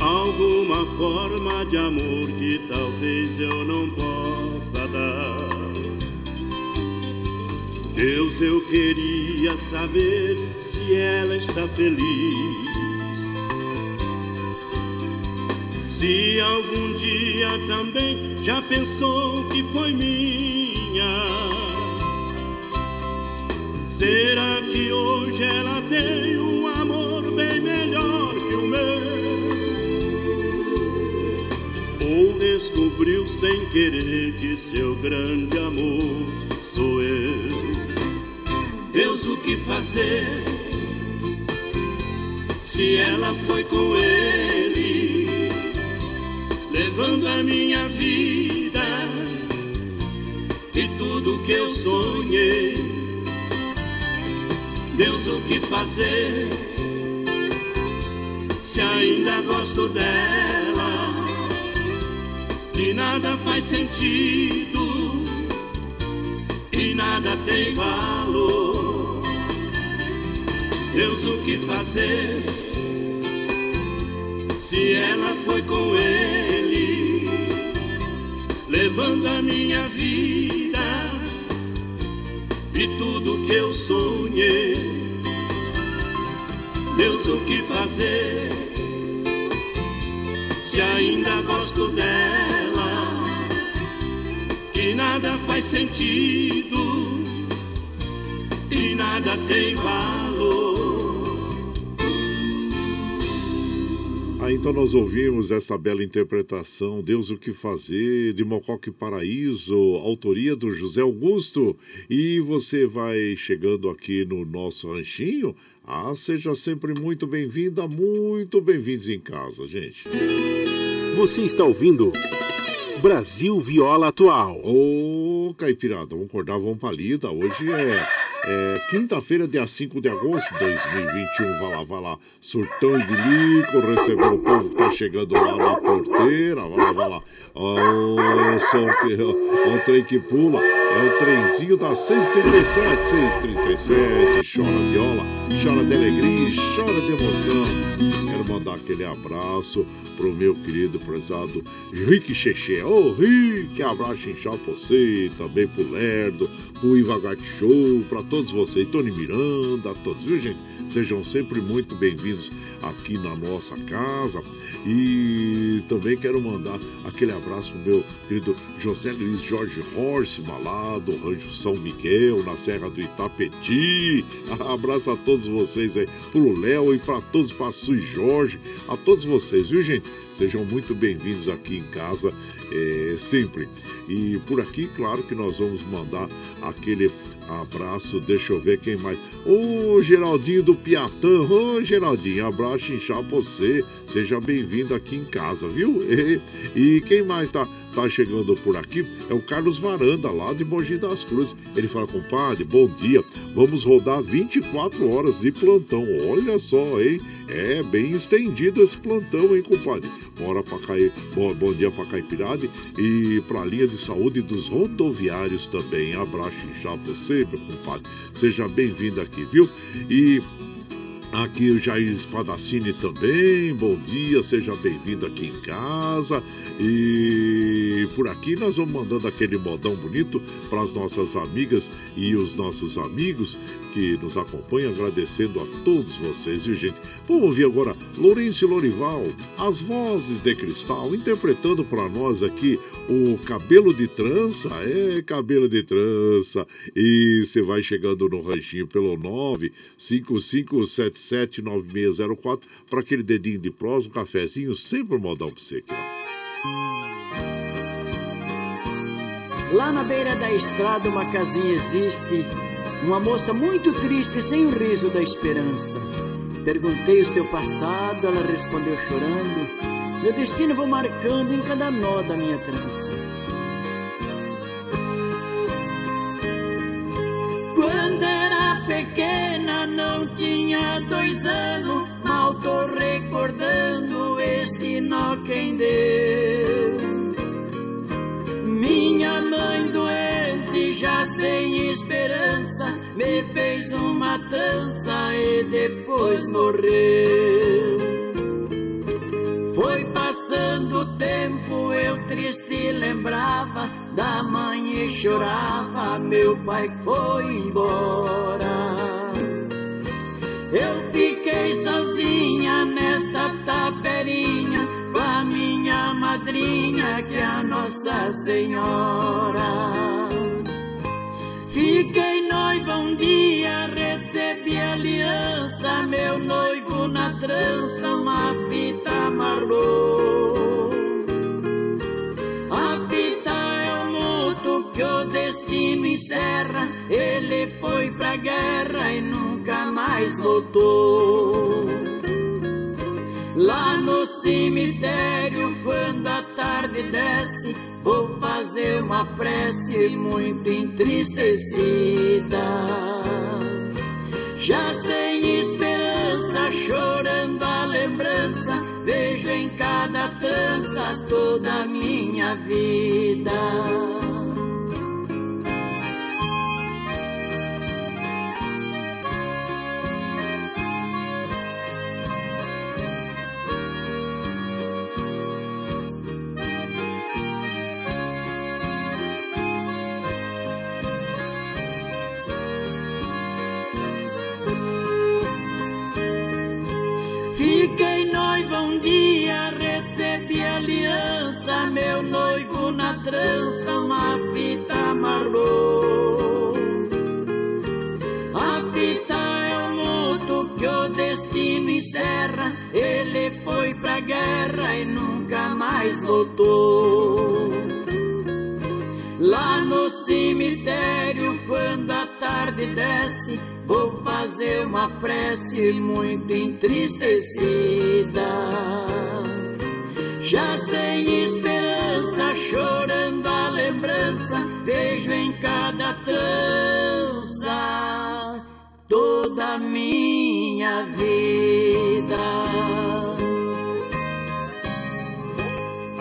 Alguma forma de amor que talvez eu não possa dar. Deus, eu queria saber se ela está feliz. Se algum dia também já pensou que foi minha. Será que hoje ela tem um amor bem melhor que o meu? Ou descobriu sem querer que seu grande amor sou eu? Deus, o que fazer? Se ela foi com ele, levando a minha vida e tudo que eu sonhei. Deus, o que fazer? Se ainda gosto dela, que nada faz sentido e nada tem valor. Deus, o que fazer? Se ela foi com ele, levando a minha vida e tudo que eu sonhei. Deus, o que fazer? Se ainda gosto dela, que nada faz sentido e nada tem valor. Então nós ouvimos essa bela interpretação, Deus o que fazer, de Mocoque Paraíso, autoria do José Augusto. E você vai chegando aqui no nosso ranchinho. Ah, seja sempre muito bem-vinda, muito bem-vindos em casa, gente. Você está ouvindo Brasil Viola Atual. Ô, oh, Caipirada, vamos acordar, vamos pra lida. Hoje é é, Quinta-feira, dia 5 de agosto de 2021. Vai lá, vai lá. Surtão e bilico, recebeu o povo que tá chegando lá na porteira. Vai lá, vai lá. Ó, o, o trem que pula. O trenzinho da 637, 637. Chora viola, chora de alegria, chora de emoção. Quero mandar aquele abraço pro meu querido prezado Rick Cheche. Ô, oh, Rick, abraço inchado pra você, também pro Lerdo, pro Iva Show, pra todos vocês, Tony Miranda, todos, viu gente? Sejam sempre muito bem-vindos aqui na nossa casa. E também quero mandar aquele abraço pro meu querido José Luiz Jorge Horse, lá do Rancho São Miguel, na Serra do Itapeti. *laughs* Abraço a todos vocês aí, pro Léo e para todos, para Sui Jorge, a todos vocês, viu gente? Sejam muito bem-vindos aqui em casa, é, sempre. E por aqui, claro que nós vamos mandar aquele abraço, deixa eu ver quem mais. Ô Geraldinho do Piatã, ô Geraldinho, abraço inchar você. Seja bem-vindo aqui em casa, viu? E, *laughs* e quem mais tá, tá chegando por aqui é o Carlos Varanda, lá de Mogi das Cruzes. Ele fala, compadre, bom dia. Vamos rodar 24 horas de plantão. Olha só, hein? É bem estendido esse plantão, hein, compadre? Bora pra cair. Bom, bom dia pra Caipirade e pra linha de saúde dos rodoviários também. Abraço inchado meu compadre. Seja bem-vindo aqui, viu? E Aqui o Jair Espadacini também, bom dia, seja bem-vindo aqui em casa. E por aqui nós vamos mandando aquele modão bonito para as nossas amigas e os nossos amigos que nos acompanham, agradecendo a todos vocês, viu gente? Vamos ouvir agora Lourenço Lorival, as vozes de cristal, interpretando para nós aqui o cabelo de trança, é cabelo de trança. E você vai chegando no ranchinho pelo 955779604 para aquele dedinho de prosa, um cafezinho, sempre um modão para você aqui, ó. Lá na beira da estrada uma casinha existe, uma moça muito triste sem o riso da esperança. Perguntei o seu passado, ela respondeu chorando. Meu destino vou marcando em cada nó da minha trança. Quando era pequena, não tinha dois anos, mal tô recordando esse nó quem deu. Minha mãe doente, já sem esperança, me fez uma dança e depois morreu. Foi passando o tempo, eu triste lembrava da mãe e chorava, meu pai foi embora. Eu fiquei sozinha nesta taperinha com a minha madrinha, que é a Nossa Senhora. Fiquei noiva um dia, recebi aliança, meu noivo na trança uma fita amarrou. A fita é o luto que o destino encerra, ele foi pra guerra e nunca mais voltou. Lá no cemitério, quando a tarde desce, fazer uma prece muito entristecida. Já sem esperança, chorando a lembrança, vejo em cada trança toda a minha vida. Trança uma fita amarrou. A fita é o luto que o destino encerra, ele foi pra guerra e nunca mais voltou. Lá no cemitério, quando a tarde desce, vou fazer uma prece muito entristecida. Já sem esperança, chorando a lembrança, vejo em cada trança toda a minha vida.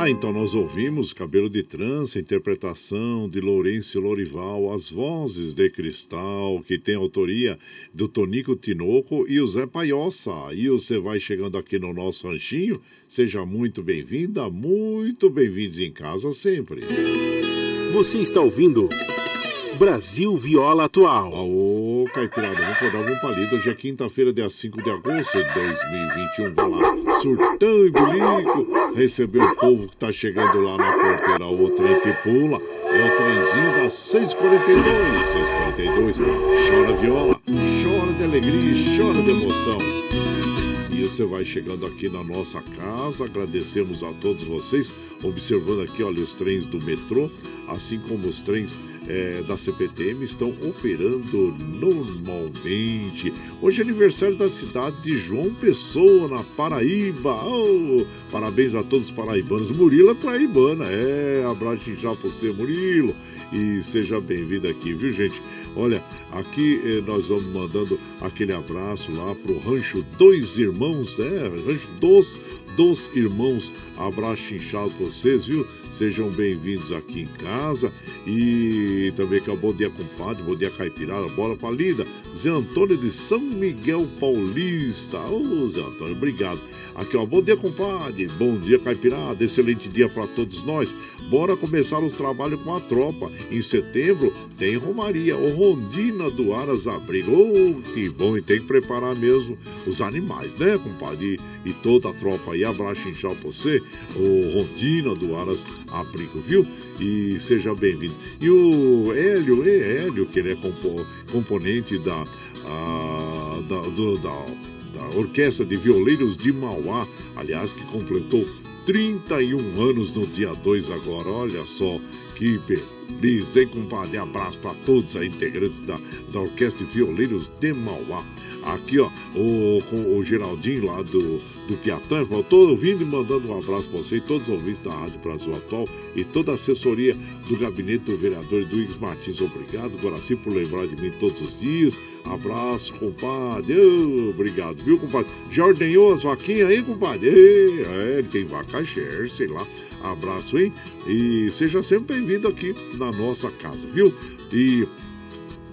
Ah, então nós ouvimos Cabelo de Trança, interpretação de Lourenço Lorival, as vozes de Cristal, que tem autoria do Tonico Tinoco e o Zé Paiossa. E você vai chegando aqui no nosso ranchinho, seja muito bem-vinda, muito bem-vindos em casa sempre. Você está ouvindo Brasil Viola Atual. Ô, Caipirada, vamos acordar um palido. Hoje é quinta-feira, dia 5 de agosto de 2021. Vai lá, surtão e bilico, receber o povo que tá chegando lá na porteira. O trem que pula é o trenzinho das 642. 642. Chora viola, chora de alegria, chora de emoção. E você vai chegando aqui na nossa casa, agradecemos a todos vocês, observando aqui, olha, os trens do metrô, assim como os trens é, da CPTM estão operando normalmente. Hoje é aniversário da cidade de João Pessoa, na Paraíba. Oh, parabéns a todos os paraibanos. Murilo é paraibana, é. Abraço já pra você, Murilo. E seja bem-vindo aqui, viu, gente? Olha, aqui eh, nós vamos mandando aquele abraço lá pro Rancho Dois Irmãos, é, Rancho dos, dos Irmãos. Abraço inchado pra vocês, viu? Sejam bem-vindos aqui em casa. E também que é o Bom Dia Compadre, Bom Dia Caipirada, Bola Palida, Zé Antônio de São Miguel Paulista. Ô, Zé Antônio, obrigado. Aqui, ó, bom dia, compadre. Bom dia, caipirada. Excelente dia para todos nós. Bora começar os trabalhos com a tropa. Em setembro tem Romaria, o Rondina do Aras Abrigo. Que bom, e tem que preparar mesmo os animais, né, compadre? E, toda a tropa aí. Abraço inchado pra você, o Rondina do Aras Abrigo, viu? E seja bem-vindo. E o Hélio, é Hélio, que ele é compo componente da, a, da, do, da Orquestra de Violeiros de Mauá, aliás, que completou 31 anos no dia 2 agora. Olha só que beleza, hein, compadre? Abraço para todos os integrantes da, da Orquestra de Violeiros de Mauá. Aqui, ó, o, o Geraldinho lá do, do Piatã voltou ouvindo e mandando um abraço para você e todos os ouvintes da Rádio Brasil Atual e toda a assessoria do gabinete do vereador Duígues Martins. Obrigado, Guaraci, por lembrar de mim todos os dias. Abraço, compadre. Obrigado, viu, compadre? Já ordenhou as vaquinhas aí, compadre? É, ele tem vaca share, sei lá. Abraço, hein? E seja sempre bem-vindo aqui na nossa casa, viu? E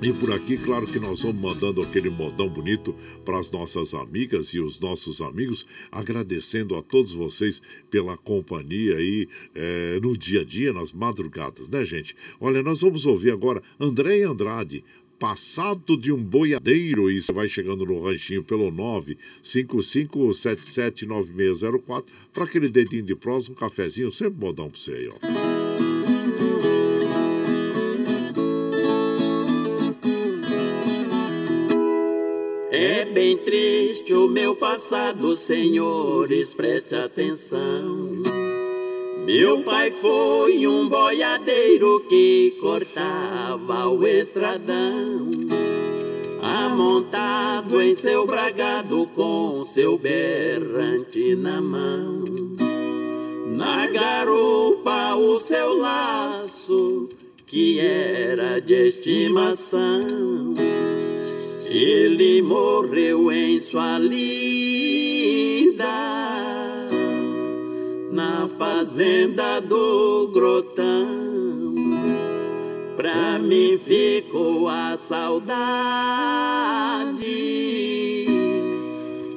e por aqui, claro que nós vamos mandando aquele modão bonito para as nossas amigas e os nossos amigos, agradecendo a todos vocês pela companhia aí é, no dia a dia, nas madrugadas, né, gente? Olha, nós vamos ouvir agora André Andrade, passado de um boiadeiro e você vai chegando no ranchinho pelo 955779604 para aquele dedinho de prosa, um cafezinho, sempre modão para você aí, ó. É bem triste o meu passado, senhores, preste atenção. Meu pai foi um boiadeiro que cortava o estradão, amontado em seu bragado com seu berrante na mão. Na garupa o seu laço, que era de estimação, ele morreu em sua lida na fazenda do grotão. Pra mim ficou a saudade,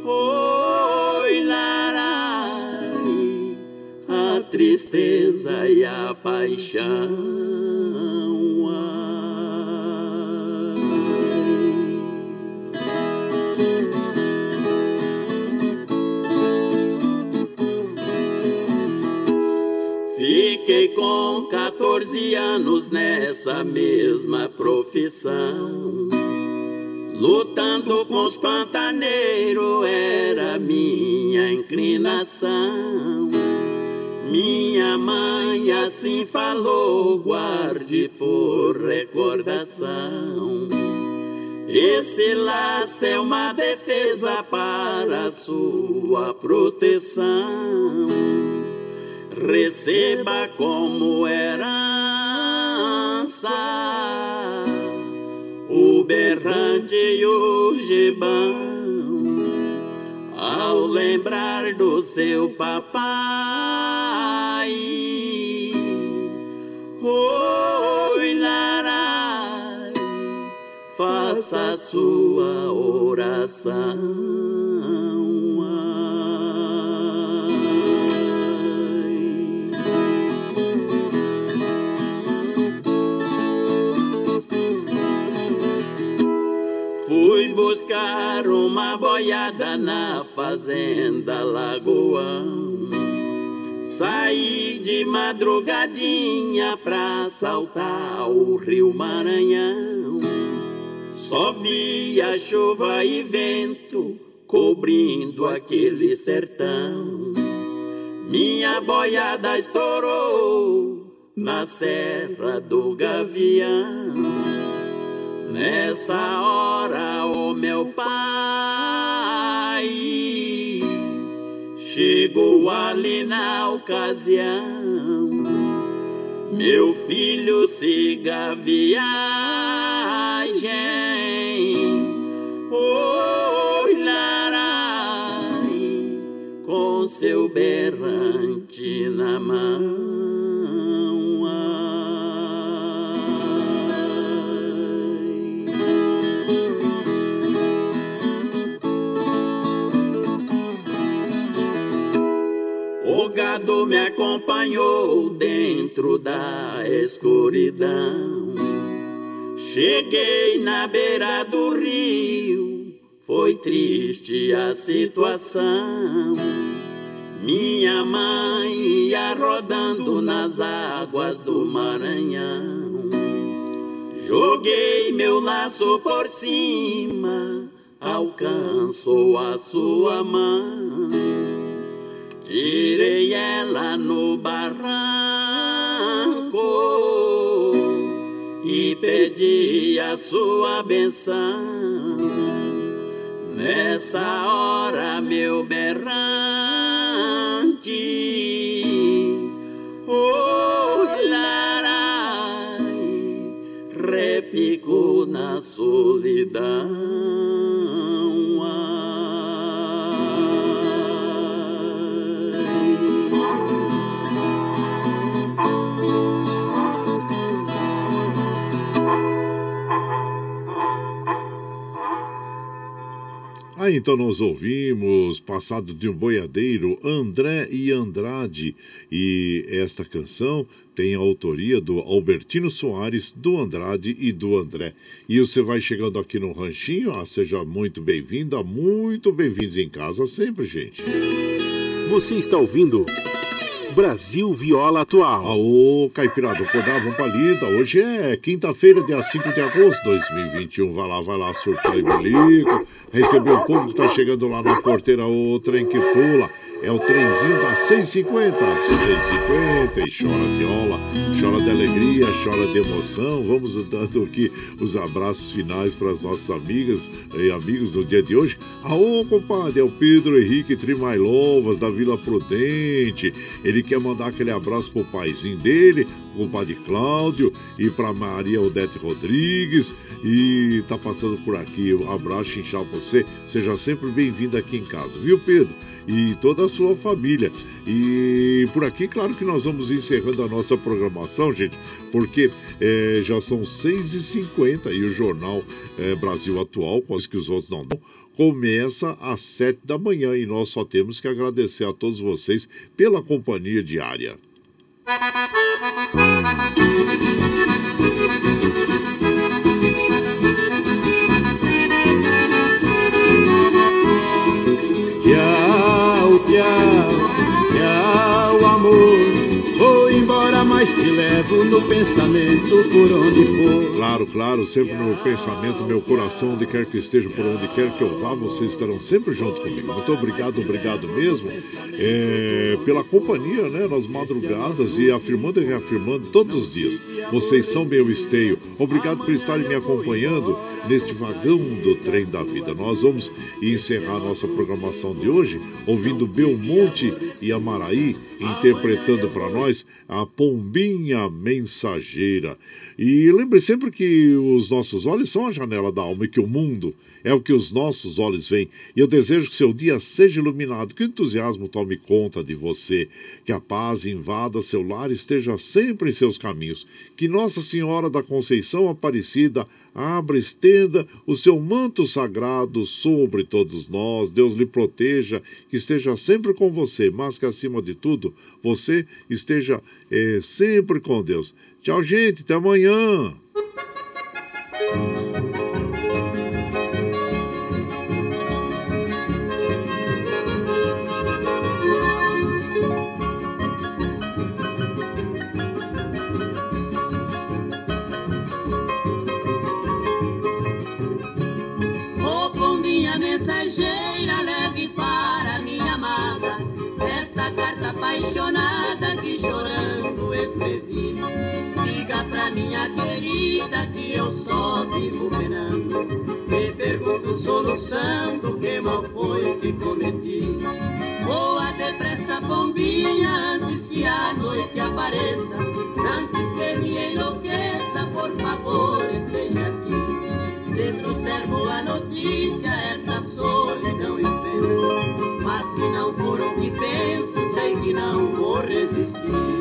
oi larai, a tristeza e a paixão. 14 anos nessa mesma profissão. Lutando com os pantaneiros era minha inclinação. Minha mãe assim falou, guarde por recordação. Esse laço é uma defesa para sua proteção receba como herança o berrante e o gibão. Ao lembrar do seu papai, larai, faça sua oração. Uma boiada na fazenda Lagoão. Saí de madrugadinha pra saltar o rio Maranhão. Só via chuva e vento cobrindo aquele sertão. Minha boiada estourou na serra do Gavião. Nessa hora, o meu pai chegou ali na ocasião. Meu filho siga a viagem. Larai, com seu berrante na mão. Gado me acompanhou dentro da escuridão. Cheguei na beira do rio, foi triste a situação. Minha mãe ia rodando nas águas do Maranhão. Joguei meu laço por cima, alcançou a sua mão. Tirei ela no barranco e pedi a sua benção. Nessa hora, meu berrante, larai, repicou na solidão. Ah, então nós ouvimos Passado de um Boiadeiro, André e Andrade. E esta canção tem a autoria do Albertino Soares, do Andrade e do André. E você vai chegando aqui no Ranchinho, ah, seja muito bem-vinda, muito bem-vindos em casa sempre, gente. Você está ouvindo. Brasil Viola Atual. Aô, Caipirada, acordar, vamos pra lida. Hoje é quinta-feira, dia 5 de agosto de 2021. Vai lá, vai lá, surtar bilico. Receber o povo que tá chegando lá na porteira, o trem que pula. É o trenzinho da 650, 650 e chora viola, chora de alegria, chora de emoção. Vamos dando aqui os abraços finais para as nossas amigas e amigos do dia de hoje. Aô, compadre, é o Pedro Henrique Trimailovas, da Vila Prudente. Ele quer mandar aquele abraço pro paizinho dele, o compadre Cláudio, e para Maria Odete Rodrigues. E tá passando por aqui. Um abraço, inchado pra você. Seja sempre bem-vindo aqui em casa, viu, Pedro? e toda a sua família. E por aqui, claro que nós vamos encerrando a nossa programação, gente, porque é, já são 6h50 e o jornal é, Brasil Atual, quase que os outros não dão, começa às 7 da manhã e nós só temos que agradecer a todos vocês pela companhia diária. Pensamento por onde for. Claro, claro, sempre no pensamento, meu coração, onde quer que esteja, por onde quer que eu vá, vocês estarão sempre junto comigo. Muito obrigado, obrigado mesmo é, pela companhia, né, nas madrugadas e afirmando e reafirmando todos os dias. Vocês são meu esteio. Obrigado por estarem me acompanhando neste vagão do trem da vida. Nós vamos encerrar nossa programação de hoje ouvindo Belmonte e Amaraí interpretando para nós a pombinha mensageira. E lembre sempre que os nossos olhos são a janela da alma e que o mundo é o que os nossos olhos veem. E eu desejo que seu dia seja iluminado, que o entusiasmo tome conta de você, que a paz invada seu lar e esteja sempre em seus caminhos. Que Nossa Senhora da Conceição Aparecida abra, estenda o seu manto sagrado sobre todos nós. Deus lhe proteja, que esteja sempre com você, mas que acima de tudo você esteja é, sempre com Deus. Tchau, gente, até amanhã. Só vivo penando. Me pergunto soluçando que mal foi que cometi. Voa depressa, bombinha, antes que a noite apareça. Antes que me enlouqueça, por favor, esteja aqui. Se trouxer boa notícia, esta solidão intensa. Mas se não for o que penso, sei que não vou resistir.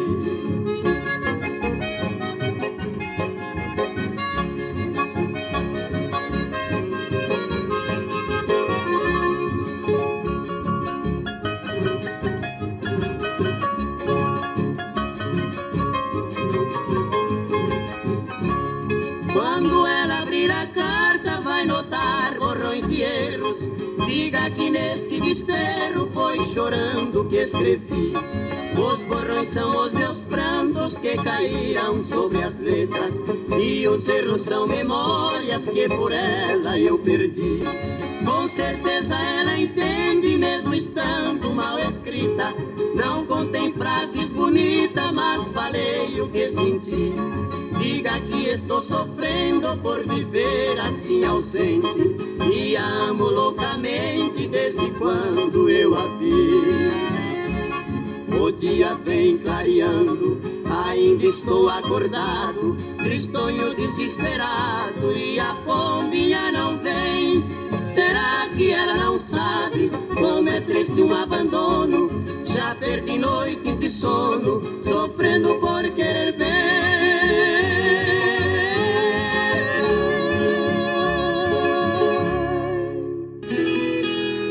Chorando que escrevi. Os borrões são os meus prantos que caíram sobre as letras. E os erros são memórias que por ela eu perdi. Com certeza ela entende, mesmo estando mal escrita. Não contém frases bonitas, mas falei o que senti. Diga que estou sofrendo por viver assim ausente. E amo loucamente desde quando eu a vi. O dia vem clareando, ainda estou acordado, tristonho desesperado e a pombinha não vem. Será que ela não sabe como é triste um abandono? Já perdi noites de sono, sofrendo por querer bem.